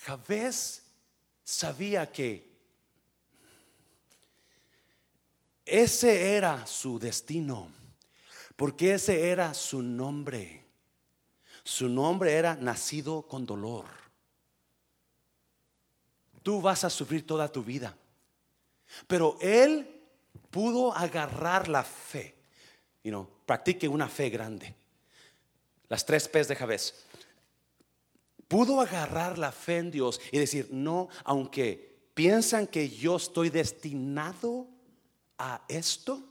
Javés sabía que ese era su destino, porque ese era su nombre. Su nombre era nacido con dolor. Tú vas a sufrir toda tu vida. Pero él pudo agarrar la fe. You know, practique una fe grande. Las tres P's de Javés. Pudo agarrar la fe en Dios y decir, no, aunque piensan que yo estoy destinado a esto,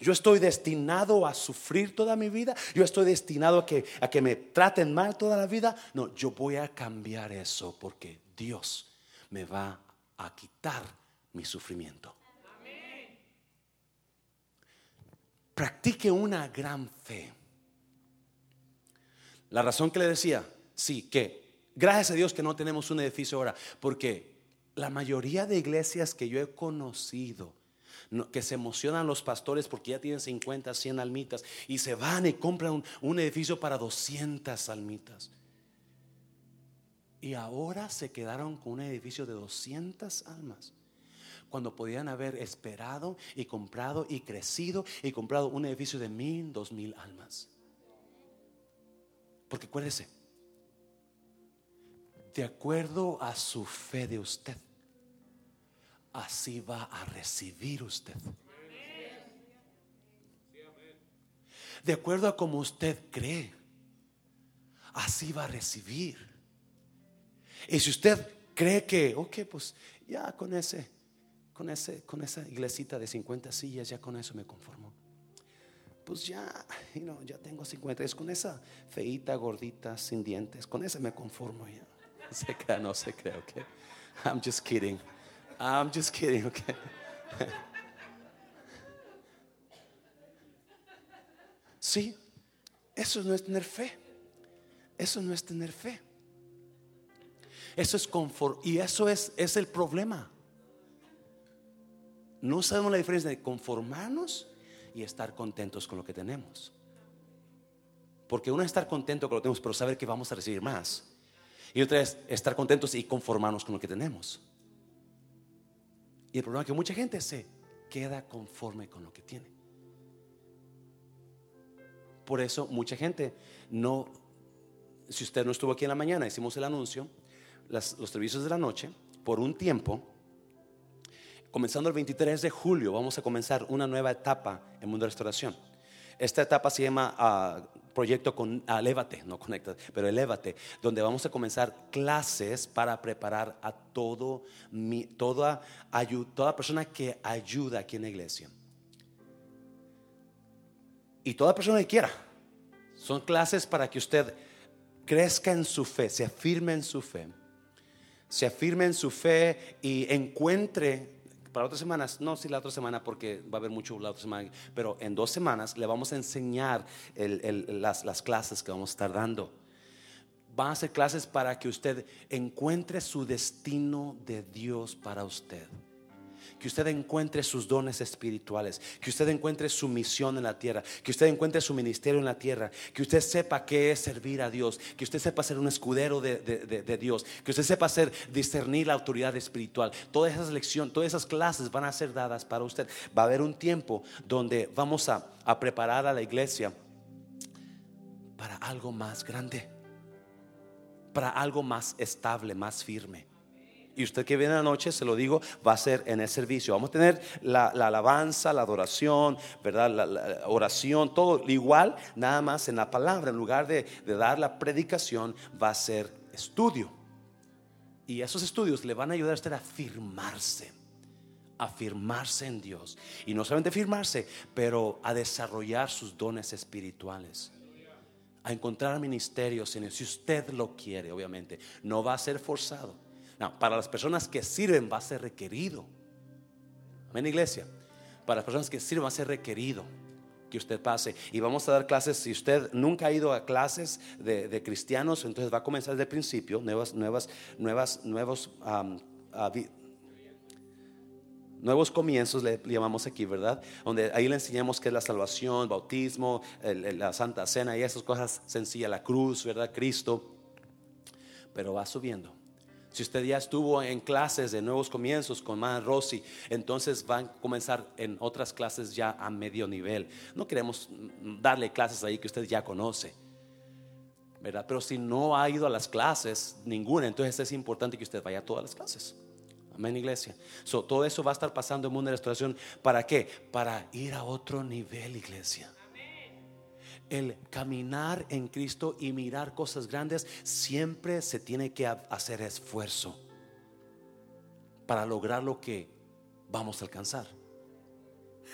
yo estoy destinado a sufrir toda mi vida. Yo estoy destinado a que, a que me traten mal toda la vida. No, yo voy a cambiar eso porque Dios me va a quitar mi sufrimiento. Practique una gran fe. La razón que le decía, sí, que gracias a Dios que no tenemos un edificio ahora, porque la mayoría de iglesias que yo he conocido, que se emocionan los pastores porque ya tienen 50, 100 almitas y se van y compran un, edificio para 200 almitas. Y ahora se quedaron con un edificio de 200 almas. Cuando podían haber esperado y comprado y crecido y comprado un edificio de mil, dos mil almas. Porque acuérdese, de acuerdo a su fe de usted, así va a recibir usted. De acuerdo a como usted cree, así va a recibir. Y si usted cree que, ok, pues ya con ese, con ese, con esa iglesita de 50 sillas, ya con eso me conformo. Pues ya, ya tengo 50, es con esa feita, gordita, sin dientes, con esa me conformo ya. Se crea, no se cree, ok. I'm just kidding. I'm just kidding, okay? Sí, eso no es tener fe. Eso no es tener fe. Eso es confort. Y eso es, es el problema. No sabemos la diferencia de conformarnos y estar contentos con lo que tenemos. Porque uno es estar contento con lo que tenemos, pero saber que vamos a recibir más. Y otra es estar contentos y conformarnos con lo que tenemos. Y el problema es que mucha gente se queda conforme con lo que tiene. Por eso mucha gente no, si usted no estuvo aquí en la mañana, hicimos el anuncio, los servicios de la noche, por un tiempo, comenzando el 23 de julio, vamos a comenzar una nueva etapa en Mundo de Restauración. Esta etapa se llama ah, proyecto con Elévate, no conecta, pero Elévate, donde vamos a comenzar clases para preparar a todo toda, toda persona que ayuda aquí en la iglesia. Y toda persona que quiera. Son clases para que usted crezca en su fe, se afirme en su fe, se afirme en su fe y encuentre para otras semanas, no si la otra semana porque va a haber mucho la otra semana, pero en dos semanas le vamos a enseñar las, las clases que vamos a estar dando. Van a ser clases para que usted encuentre su destino de Dios para usted que usted encuentre sus dones espirituales, que usted encuentre su misión en la tierra, que usted encuentre su ministerio en la tierra, que usted sepa qué es servir a Dios, que usted sepa ser un escudero de, Dios, que usted sepa hacer discernir la autoridad espiritual. Todas esas lecciones, todas esas clases van a ser dadas para usted. Va a haber un tiempo donde vamos a, a preparar a la iglesia para algo más grande, para algo más estable, más firme y usted que viene la noche, se lo digo, va a ser en el servicio. Vamos a tener la, alabanza, la adoración, ¿verdad? La, oración, todo igual, nada más en la palabra. En lugar de, dar la predicación, va a ser estudio. Y esos estudios le van a ayudar a usted a afirmarse, afirmarse en Dios. Y no solamente afirmarse, pero a desarrollar sus dones espirituales a encontrar ministerios en si usted lo quiere, obviamente. No va a ser forzado para las personas que sirven va a ser requerido. Amén, iglesia. Para las personas que sirven va a ser requerido que usted pase. Y vamos a dar clases, si usted nunca ha ido a clases de, cristianos, entonces va a comenzar desde el principio, nuevas, nuevas, nuevas, nuevos, nuevos comienzos le, llamamos aquí, ¿verdad? Donde ahí le enseñamos qué es la salvación, bautismo, la Santa Cena y esas cosas sencillas, la cruz, ¿verdad? Cristo. Pero va subiendo Si usted ya estuvo en clases de nuevos comienzos con más Rossi, entonces van a comenzar en otras clases ya a medio nivel. No queremos darle clases ahí que usted ya conoce. ¿verdad? Pero si no ha ido a las clases, ninguna, entonces es importante que usted vaya a todas las clases. Amén, iglesia. todo eso va a estar pasando en mundo de restauración. ¿Para qué? Para ir a otro nivel, iglesia. El caminar en Cristo y mirar cosas grandes siempre se tiene que hacer esfuerzo para lograr lo que vamos a alcanzar.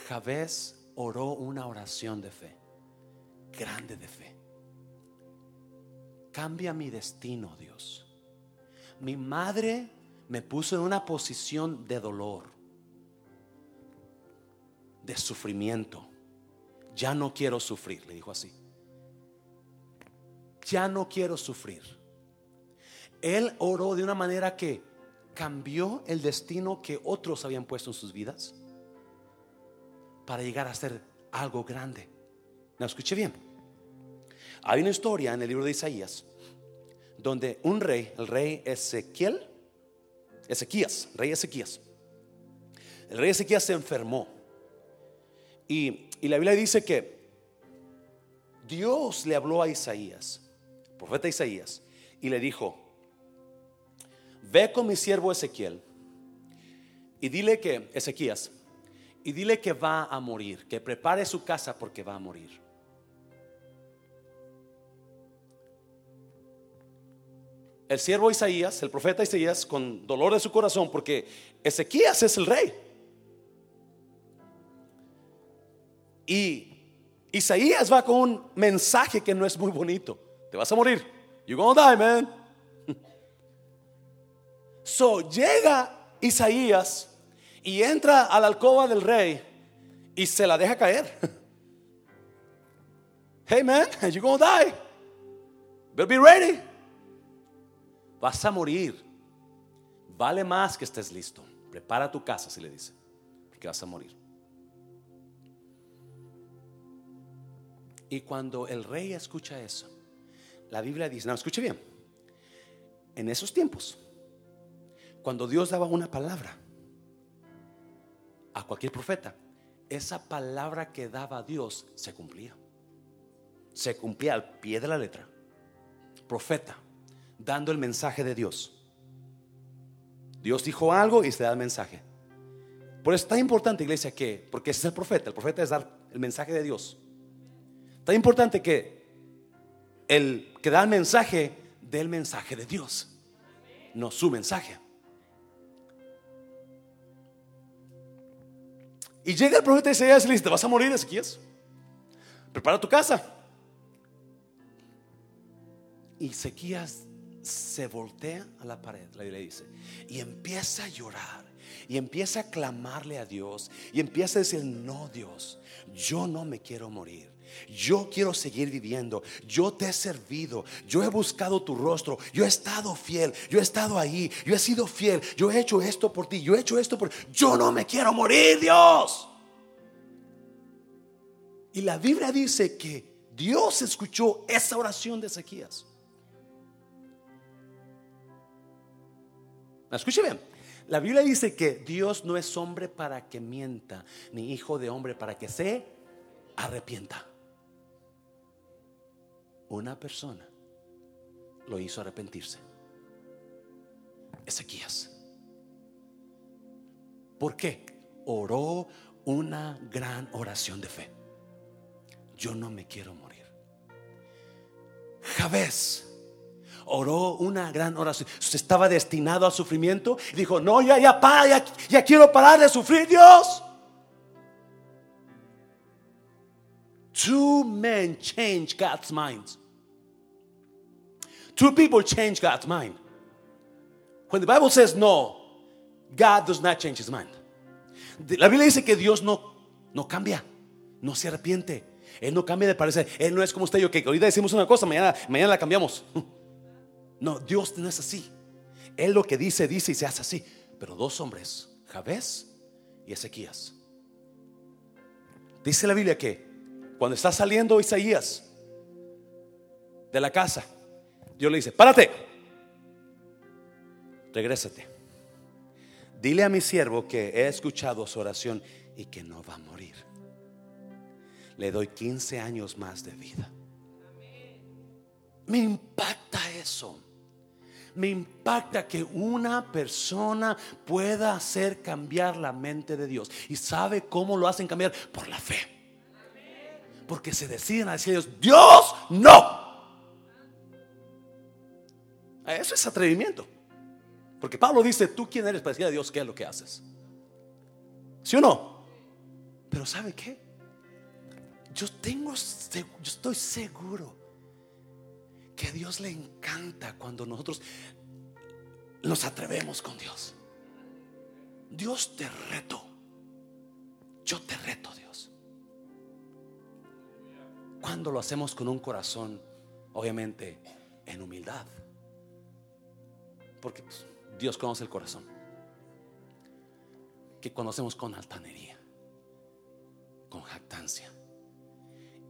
Javés oró una oración de fe, grande de fe. Cambia mi destino, Dios. Mi madre me puso en una posición de dolor, de sufrimiento. Ya no quiero sufrir, le dijo así. Ya no quiero sufrir. Él oró de una manera que cambió el destino que otros habían puesto en sus vidas para llegar a ser algo grande. ¿Me escuché bien? Hay una historia en el libro de Isaías donde un rey, el rey Ezequiel, Ezequías, rey Ezequías, el rey Ezequías se enfermó. Y, la Biblia dice que Dios le habló a Isaías, profeta Isaías, y le dijo, ve con mi siervo Ezequiel y dile que, Ezequías, y dile que va a morir, que prepare su casa porque va a morir. el siervo Isaías, el profeta Isaías, con dolor de su corazón, porque Ezequías es el rey. Y Isaías va con un mensaje que no es muy bonito. Te vas a morir. You're gonna die, man. So llega Isaías y entra a la alcoba del rey y se la deja caer. Hey man, you're gonna die. Better be ready. Vas a morir. Vale más que estés listo. Prepara tu casa, si le dice, porque vas a morir. Y cuando el rey escucha eso, la Biblia dice, no, escuche bien, en esos tiempos, cuando Dios daba una palabra a cualquier profeta, esa palabra que daba Dios se cumplía. Se cumplía al pie de la letra. Profeta, dando el mensaje de Dios. Dios dijo algo y se da el mensaje. Por eso es tan importante, iglesia, que, porque ese es el profeta, el profeta es dar el mensaje de Dios. Tan importante que el que da el mensaje dé el mensaje de Dios, no su mensaje. Y llega el profeta Isaías y le dice: Te vas a morir, Ezequiel. Prepara tu casa. Y Ezequías se voltea a la pared, Biblia dice, y empieza a llorar, y empieza a clamarle a Dios, y empieza a decir, no Dios, yo no me quiero morir. Yo quiero seguir viviendo. Yo te he servido. Yo he buscado tu rostro. Yo he estado fiel. Yo he estado ahí. Yo he sido fiel. Yo he hecho esto por ti. Yo he hecho esto por Yo no me quiero morir, Dios. Y la Biblia dice que Dios escuchó esa oración de Ezequías. Escuche bien. La Biblia dice que Dios no es hombre para que mienta, ni hijo de hombre para que se arrepienta. Una persona lo hizo arrepentirse. Ezequías. ¿Por qué? Oró una gran oración de fe. Yo no me quiero morir. Javés oró una gran oración. Estaba destinado a sufrimiento dijo, no, ya, ya, para, ya, ya quiero parar de sufrir, Dios. Two men change God's mind. Two people change God's mind. When the Bible says no, God does not change his mind. La Biblia dice que Dios no, cambia, no se arrepiente. Él no cambia de parecer. Él no es como usted yo que ahorita decimos una cosa, mañana, mañana la cambiamos. No, Dios no es así. Él lo que dice, dice y se hace así. Pero dos hombres, Javés y Ezequías. Dice la Biblia que cuando está saliendo Isaías de la casa, Dios le dice, párate. regrésate. Dile a mi siervo que he escuchado su oración y que no va a morir. Le doy 15 años más de vida. Me impacta eso. Me impacta que una persona pueda hacer cambiar la mente de Dios. ¿Y sabe cómo lo hacen cambiar? Por la fe. Porque se deciden a decir a Dios, Dios, no. Eso es atrevimiento. Porque Pablo dice, tú quién eres para decir a Dios qué es lo que haces. ¿Sí o no? Pero ¿sabe qué? Yo tengo, yo estoy seguro que a Dios le encanta cuando nosotros nos atrevemos con Dios. Dios te reto. Yo te reto, Dios. Cuando lo hacemos con un corazón, obviamente, en humildad. Porque pues, Dios conoce el corazón. Que conocemos con altanería, con jactancia.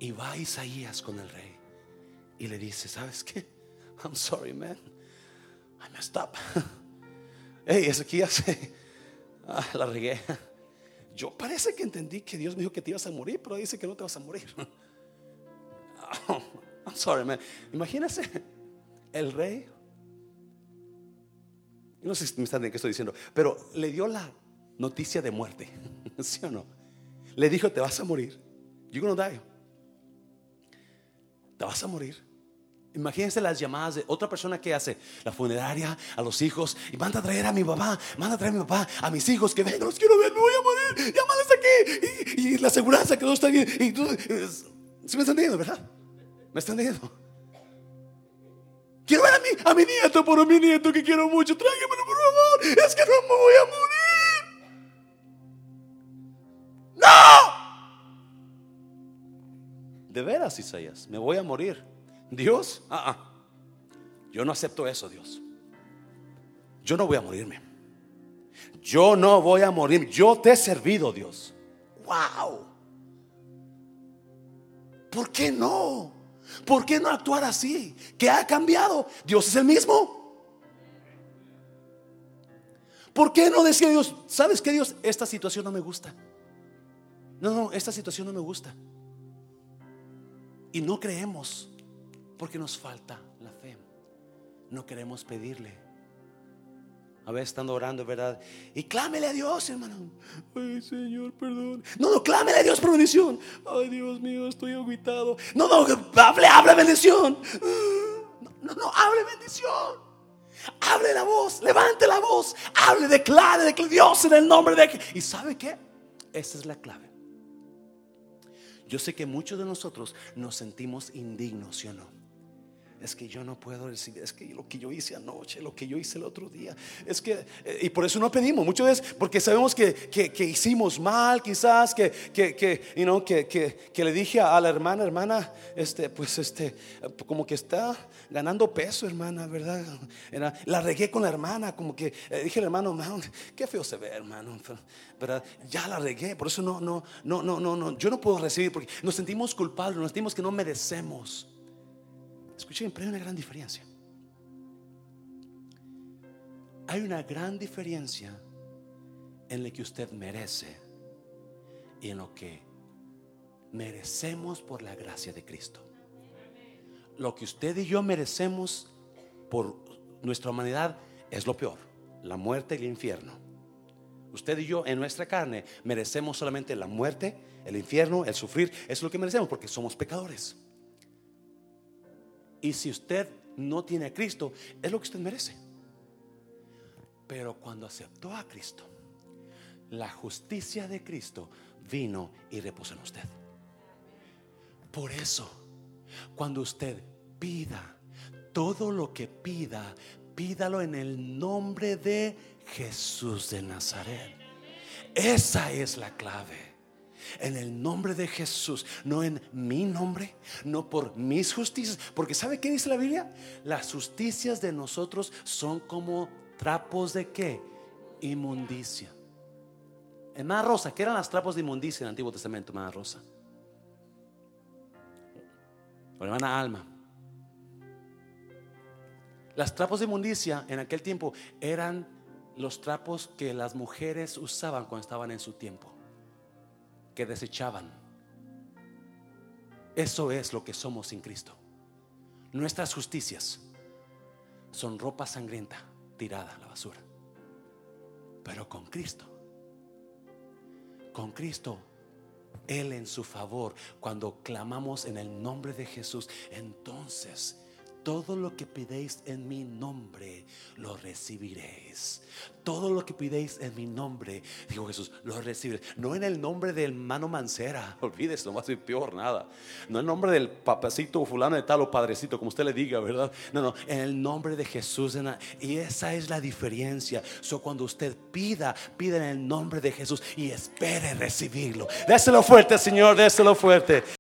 Y va Isaías con el rey y le dice, ¿sabes qué? I'm sorry, man. I messed up. Hey, hace. Ah, la regué. Yo parece que entendí que Dios me dijo que te ibas a morir, pero dice que no te vas a morir. I'm sorry, man. Imagínese el rey. No sé si me están entendiendo qué estoy diciendo, pero le dio la noticia de muerte. ¿Sí o no? Le dijo, te vas a morir. You're gonna die te vas a morir. Imagínense las llamadas de otra persona que hace la funeraria a los hijos y manda a traer a mi papá, manda a traer a mi papá, a mis hijos que vengan, los quiero ver, me voy a morir, llámales aquí. Y, la aseguranza que no está bien. Y tú, ¿sí me están viendo, verdad? ¿Me están viendo? Quiero ver a mi, a mi nieto, por mi nieto que quiero mucho, tráigamelo por favor, es que no me voy a morir. ¡No! De veras, Isaías, me voy a morir. Dios, ah, ah, yo no acepto eso, Dios. Yo no voy a morirme. Yo no voy a morir. Yo te he servido, Dios. Wow. ¿Por qué no? ¿Por qué no actuar así? ¿Qué ha cambiado? Dios es el mismo. ¿Por qué no decía Dios, sabes qué Dios? Esta situación no me gusta. No, no, esta situación no me gusta. Y no creemos porque nos falta la fe. No queremos pedirle. A veces estando orando, ¿verdad? Y clámele a Dios, hermano. Ay, Señor, perdón. No, no, clámele a Dios por bendición. Ay, Dios mío, estoy aguitado. No, no, hable, hable bendición. No, no, hable bendición. Hable la voz, levante la voz, hable, declare, declare Dios en el nombre de... ¿Y sabe qué? Esa es la clave. Yo sé que muchos de nosotros nos sentimos indignos, ¿sí o no? Es que yo no puedo recibir, es que lo que yo hice anoche, lo que yo hice el otro día, es que, eh, y por eso no pedimos, muchas veces porque sabemos que, que, hicimos mal, quizás, que, que, que, you know, que, que, le dije a la hermana, hermana, este, pues este, como que está ganando peso, hermana, ¿verdad? La regué con la hermana, como que eh, dije al hermano, qué feo se ve, hermano, ¿verdad? Ya la regué, por eso no, no, no, no, no, no, yo no puedo recibir, porque nos sentimos culpables, nos sentimos que no merecemos. Escuchen, pero hay una gran diferencia. Hay una gran diferencia en lo que usted merece y en lo que merecemos por la gracia de Cristo. Lo que usted y yo merecemos por nuestra humanidad es lo peor, la muerte y el infierno. Usted y yo en nuestra carne merecemos solamente la muerte, el infierno, el sufrir, es lo que merecemos porque somos pecadores. Y si usted no tiene a Cristo, es lo que usted merece. Pero cuando aceptó a Cristo, la justicia de Cristo vino y repuso en usted. Por eso, cuando usted pida todo lo que pida, pídalo en el nombre de Jesús de Nazaret. Esa es la clave en el nombre de Jesús, no en mi nombre, no por mis justicias, porque ¿sabe qué dice la Biblia? Las justicias de nosotros son como trapos de qué? Inmundicia. Hermana Rosa, ¿qué eran las trapos de inmundicia en el Antiguo Testamento, hermana Rosa? hermana Alma. Las trapos de inmundicia en aquel tiempo eran los trapos que las mujeres usaban cuando estaban en su tiempo, que desechaban. Eso es lo que somos sin Cristo. Nuestras justicias son ropa sangrienta tirada a la basura. Pero con Cristo, con Cristo, Él en su favor, cuando clamamos en el nombre de Jesús, entonces todo lo que pidéis en mi nombre, lo recibiréis. Todo lo que pidéis en mi nombre, dijo Jesús, lo recibiréis. No en el nombre del mano mancera, olvídese, no va a ser peor nada. No en el nombre del papacito fulano de tal o padrecito, como usted le diga, ¿verdad? No, no, en el nombre de Jesús. Y esa es la diferencia. So, cuando usted pida, pida en el nombre de Jesús y espere recibirlo. Déselo fuerte, Señor, déselo fuerte.